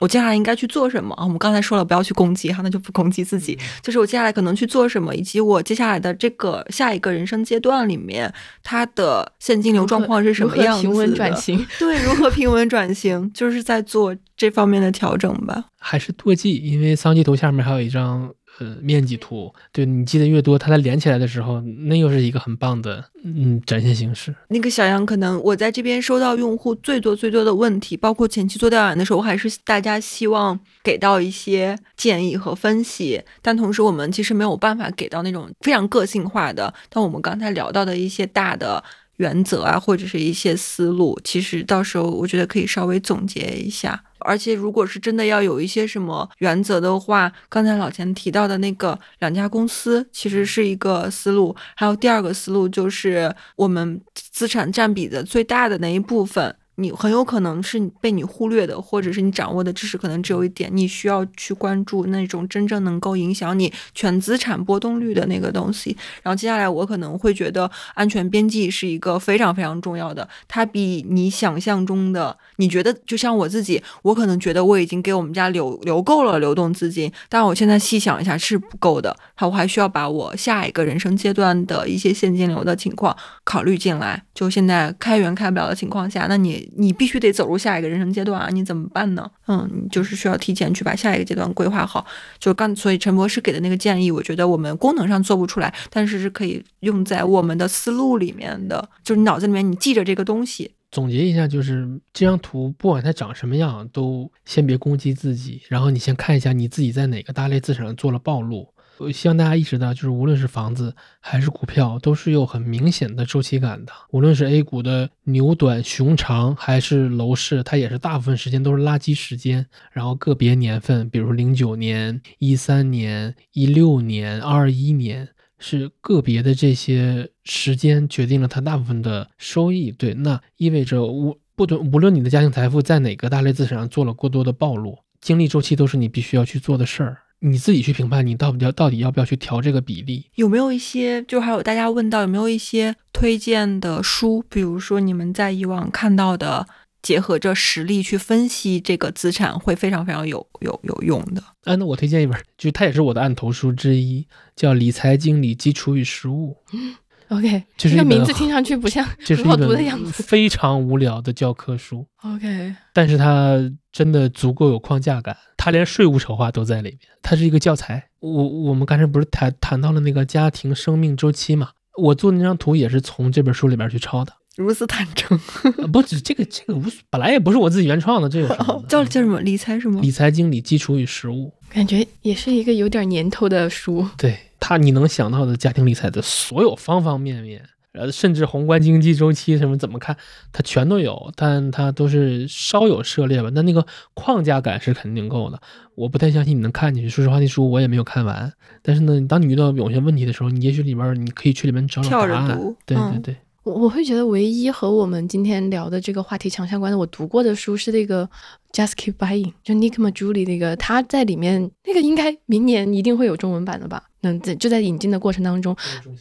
Speaker 3: 我接下来应该去做什么啊？我们刚才说了不要去攻击哈，那就不攻击自己，就是我接下来可能去做什么，以及我接下来的这个下一个人生阶段里面它的现金流状况是什么样子的？
Speaker 4: 平稳转型，
Speaker 3: 对，如何平稳转型，就是在做这方面。的调整吧，
Speaker 2: 还是多记，因为桑基图下面还有一张呃面积图，对你记得越多，它在连起来的时候，那又是一个很棒的嗯展现形式。
Speaker 3: 那个小杨，可能我在这边收到用户最多最多的问题，包括前期做调研的时候，还是大家希望给到一些建议和分析，但同时我们其实没有办法给到那种非常个性化的。但我们刚才聊到的一些大的原则啊，或者是一些思路，其实到时候我觉得可以稍微总结一下。而且，如果是真的要有一些什么原则的话，刚才老钱提到的那个两家公司，其实是一个思路。还有第二个思路，就是我们资产占比的最大的那一部分。你很有可能是被你忽略的，或者是你掌握的知识可能只有一点，你需要去关注那种真正能够影响你全资产波动率的那个东西。然后接下来我可能会觉得安全边际是一个非常非常重要的，它比你想象中的，你觉得就像我自己，我可能觉得我已经给我们家留留够了流动资金，但我现在细想一下是不够的，好，我还需要把我下一个人生阶段的一些现金流的情况考虑进来。就现在开源开不了的情况下，那你。你必须得走入下一个人生阶段啊，你怎么办呢？嗯，就是需要提前去把下一个阶段规划好。就刚所以陈博士给的那个建议，我觉得我们功能上做不出来，但是是可以用在我们的思路里面的，就是你脑子里面你记着这个东西。
Speaker 2: 总结一下，就是这张图不管它长什么样，都先别攻击自己，然后你先看一下你自己在哪个大类资产上做了暴露。我希望大家意识到，就是无论是房子还是股票，都是有很明显的周期感的。无论是 A 股的牛短熊长，还是楼市，它也是大部分时间都是垃圾时间。然后个别年份，比如零九年、一三年、一六年、二一年。是个别的这些时间决定了它大部分的收益，对，那意味着无不论无论你的家庭财富在哪个大类资产上做了过多的暴露，经历周期都是你必须要去做的事儿，你自己去评判你到底要到底要不要去调这个比例，
Speaker 3: 有没有一些就还有大家问到有没有一些推荐的书，比如说你们在以往看到的。结合着实力去分析这个资产，会非常非常有有有用的。
Speaker 2: 啊，那我推荐一本，就是它也是我的案头书之一，叫《理财经理基础与实务》。
Speaker 4: OK，
Speaker 2: 这
Speaker 4: 个名字听上去不像 很好读的样子，
Speaker 2: 非常无聊的教科书。
Speaker 4: OK，
Speaker 2: 但是它真的足够有框架感，它连税务丑话都在里面，它是一个教材。我我们刚才不是谈谈到了那个家庭生命周期嘛？我做那张图也是从这本书里边去抄的。
Speaker 3: 如此坦诚，
Speaker 2: 不止这个，这个无本来也不是我自己原创的，这有什
Speaker 3: 么？叫叫什么？理财什么？
Speaker 2: 理财经理基础与实务，
Speaker 4: 感觉也是一个有点年头的书。
Speaker 2: 对他，你能想到的家庭理财的所有方方面面，呃，甚至宏观经济周期什么怎么看，它全都有，但它都是稍有涉猎吧。那那个框架感是肯定够的。我不太相信你能看进去。说实话，那书我也没有看完。但是呢，当你遇到有些问题的时候，你也许里边你可以去里面找找答案。对对对。
Speaker 4: 我我会觉得唯一和我们今天聊的这个话题强相关的，我读过的书是那个。Just keep buying，就 Nick Majuli 那个，他在里面那个应该明年一定会有中文版的吧？嗯，在就在引进的过程当中，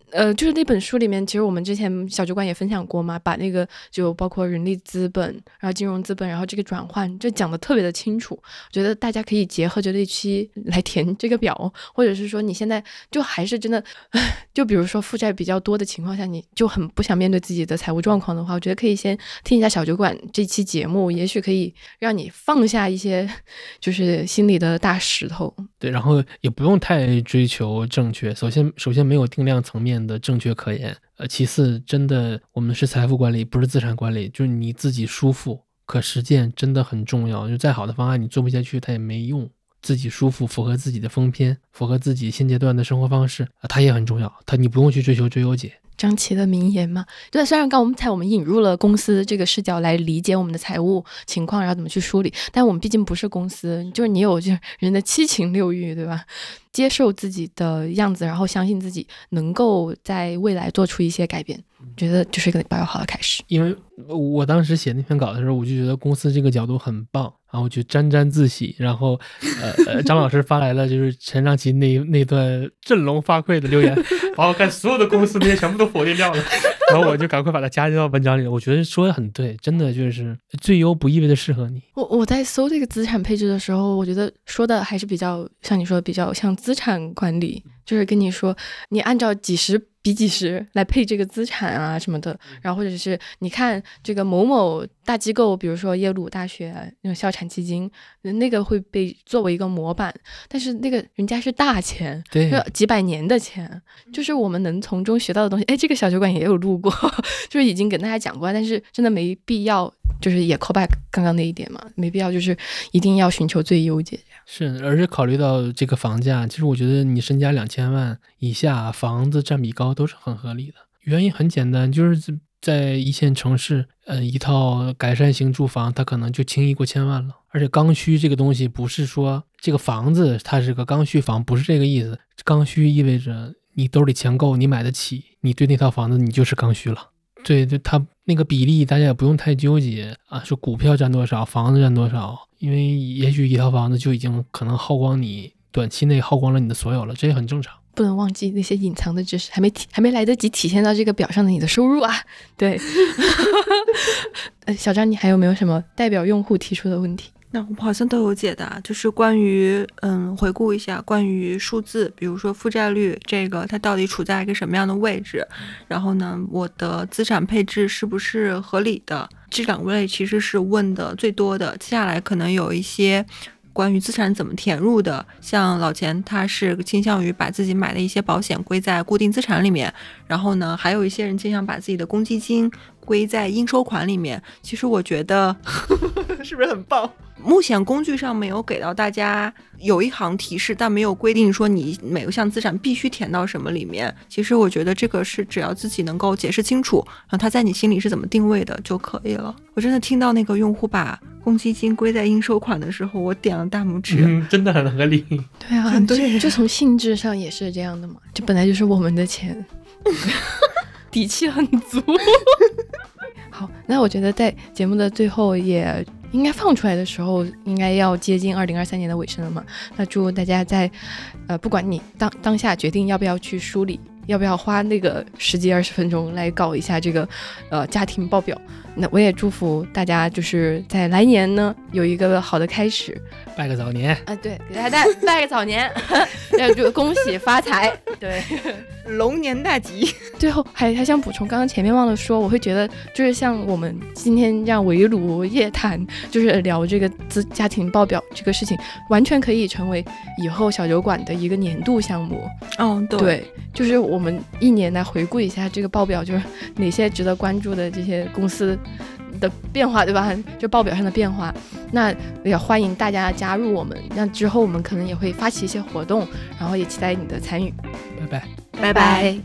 Speaker 4: 呃，就是那本书里面，其实我们之前小酒馆也分享过嘛，把那个就包括人力资本，然后金融资本，然后这个转换，就讲的特别的清楚。我觉得大家可以结合着那期来填这个表，或者是说你现在就还是真的，就比如说负债比较多的情况下，你就很不想面对自己的财务状况的话，我觉得可以先听一下小酒馆这期节目，也许可以让你。放下一些就是心里的大石头，
Speaker 2: 对，然后也不用太追求正确。首先，首先没有定量层面的正确可言。呃，其次，真的我们是财富管理，不是资产管理，就是你自己舒服、可实践，真的很重要。就再好的方案，你做不下去，它也没用。自己舒服，符合自己的风偏，符合自己现阶段的生活方式啊，它也很重要。它你不用去追求追优解。
Speaker 4: 张琪的名言嘛，对，虽然刚我们才我们引入了公司这个视角来理解我们的财务情况，然后怎么去梳理，但我们毕竟不是公司，就是你有就是人的七情六欲，对吧？接受自己的样子，然后相信自己能够在未来做出一些改变，觉得就是一个比较好的开始。
Speaker 2: 因为我当时写那篇稿的时候，我就觉得公司这个角度很棒。然后就沾沾自喜，然后，呃，张老师发来了就是陈长奇那那段振聋发聩的留言，把我看所有的公司那些全部都否定掉了，然后我就赶快把它加进到文章里。我觉得说的很对，真的就是最优不意味着适合你。
Speaker 4: 我我在搜这个资产配置的时候，我觉得说的还是比较像你说的比较像资产管理，就是跟你说你按照几十。比几十来配这个资产啊什么的，然后或者是你看这个某某大机构，比如说耶鲁大学那种校产基金，那个会被作为一个模板，但是那个人家是大钱，
Speaker 2: 对，
Speaker 4: 几百年的钱，就是我们能从中学到的东西。哎，这个小酒馆也有录过，就是已经给大家讲过，但是真的没必要，就是也 call back 刚刚那一点嘛，没必要就是一定要寻求最优解。
Speaker 2: 是，而是考虑到这个房价，其实我觉得你身家两千万以下，房子占比高都是很合理的。原因很简单，就是在一线城市，嗯，一套改善型住房，它可能就轻易过千万了。而且刚需这个东西，不是说这个房子它是个刚需房，不是这个意思。刚需意味着你兜里钱够，你买得起，你对那套房子你就是刚需了。对，对，它那个比例大家也不用太纠结啊，说股票占多少，房子占多少。因为也许一套房子就已经可能耗光你短期内耗光了你的所有了，这也很正常。
Speaker 4: 不能忘记那些隐藏的知识，还没体还没来得及体现到这个表上的你的收入啊。对，呃，小张，你还有没有什么代表用户提出的问题？
Speaker 3: 那我们好像都有解答，就是关于嗯，回顾一下关于数字，比如说负债率这个它到底处在一个什么样的位置，然后呢，我的资产配置是不是合理的？这两类其实是问的最多的。接下来可能有一些关于资产怎么填入的，像老钱他是倾向于把自己买的一些保险归在固定资产里面，然后呢，还有一些人倾向把自己的公积金归在应收款里面。其实我觉得 是不是很棒？目前工具上没有给到大家有一行提示，但没有规定说你每个项资产必须填到什么里面。其实我觉得这个是只要自己能够解释清楚，然后它在你心里是怎么定位的就可以了。我真的听到那个用户把公积金归在应收款的时候，我点了大拇指，
Speaker 2: 真的很合理。
Speaker 4: 对啊，很对，就从性质上也是这样的嘛，这本来就是我们的钱，底气很足。那我觉得在节目的最后也。应该放出来的时候，应该要接近二零二三年的尾声了嘛？那祝大家在，呃，不管你当当下决定要不要去梳理，要不要花那个十几二十分钟来搞一下这个，呃，家庭报表。那我也祝福大家，就是在来年呢有一个好的开始，
Speaker 2: 拜个早年
Speaker 1: 啊！对，给大家拜 个早年，那就恭喜发财，对，
Speaker 3: 龙年大吉。
Speaker 4: 最后还还想补充，刚刚前面忘了说，我会觉得就是像我们今天这样围炉夜谈，就是聊这个资家庭报表这个事情，完全可以成为以后小酒馆的一个年度项目。
Speaker 3: 嗯，
Speaker 4: 对，就是我们一年来回顾一下这个报表，就是哪些值得关注的这些公司。的变化对吧？就报表上的变化，那也欢迎大家加入我们。那之后我们可能也会发起一些活动，然后也期待你的参与。
Speaker 2: 拜拜，
Speaker 3: 拜拜。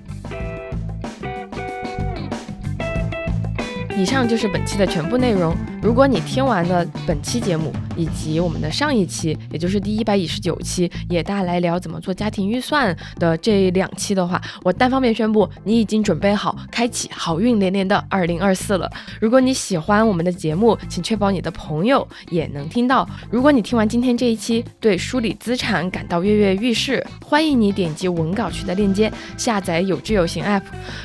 Speaker 1: 以上就是本期的全部内容。如果你听完了本期节目以及我们的上一期，也就是第一百一十九期，也大来聊怎么做家庭预算的这两期的话，我单方面宣布，你已经准备好开启好运连连的二零二四了。如果你喜欢我们的节目，请确保你的朋友也能听到。如果你听完今天这一期，对梳理资产感到跃跃欲试，欢迎你点击文稿区的链接，下载有知有行 App，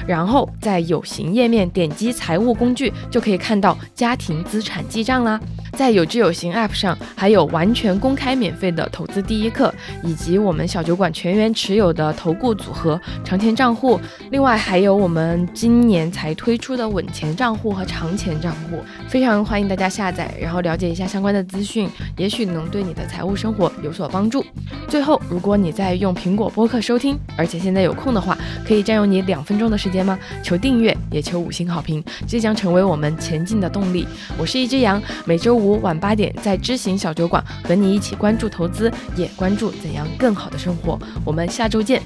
Speaker 1: 然后在有形页面点击财务工具。就可以看到家庭资产产记账啦。在有知有行 App 上，还有完全公开免费的投资第一课，以及我们小酒馆全员持有的投顾组合、长钱账户。另外还有我们今年才推出的稳钱账户和长钱账户，非常欢迎大家下载，然后了解一下相关的资讯，也许能对你的财务生活有所帮助。最后，如果你在用苹果播客收听，而且现在有空的话，可以占用你两分钟的时间吗？求订阅，也求五星好评，这将成为我们前进的动力。我是一只羊，每周五晚八点在知行小酒馆和你一起关注投资，也关注怎样更好的生活。我们下周见。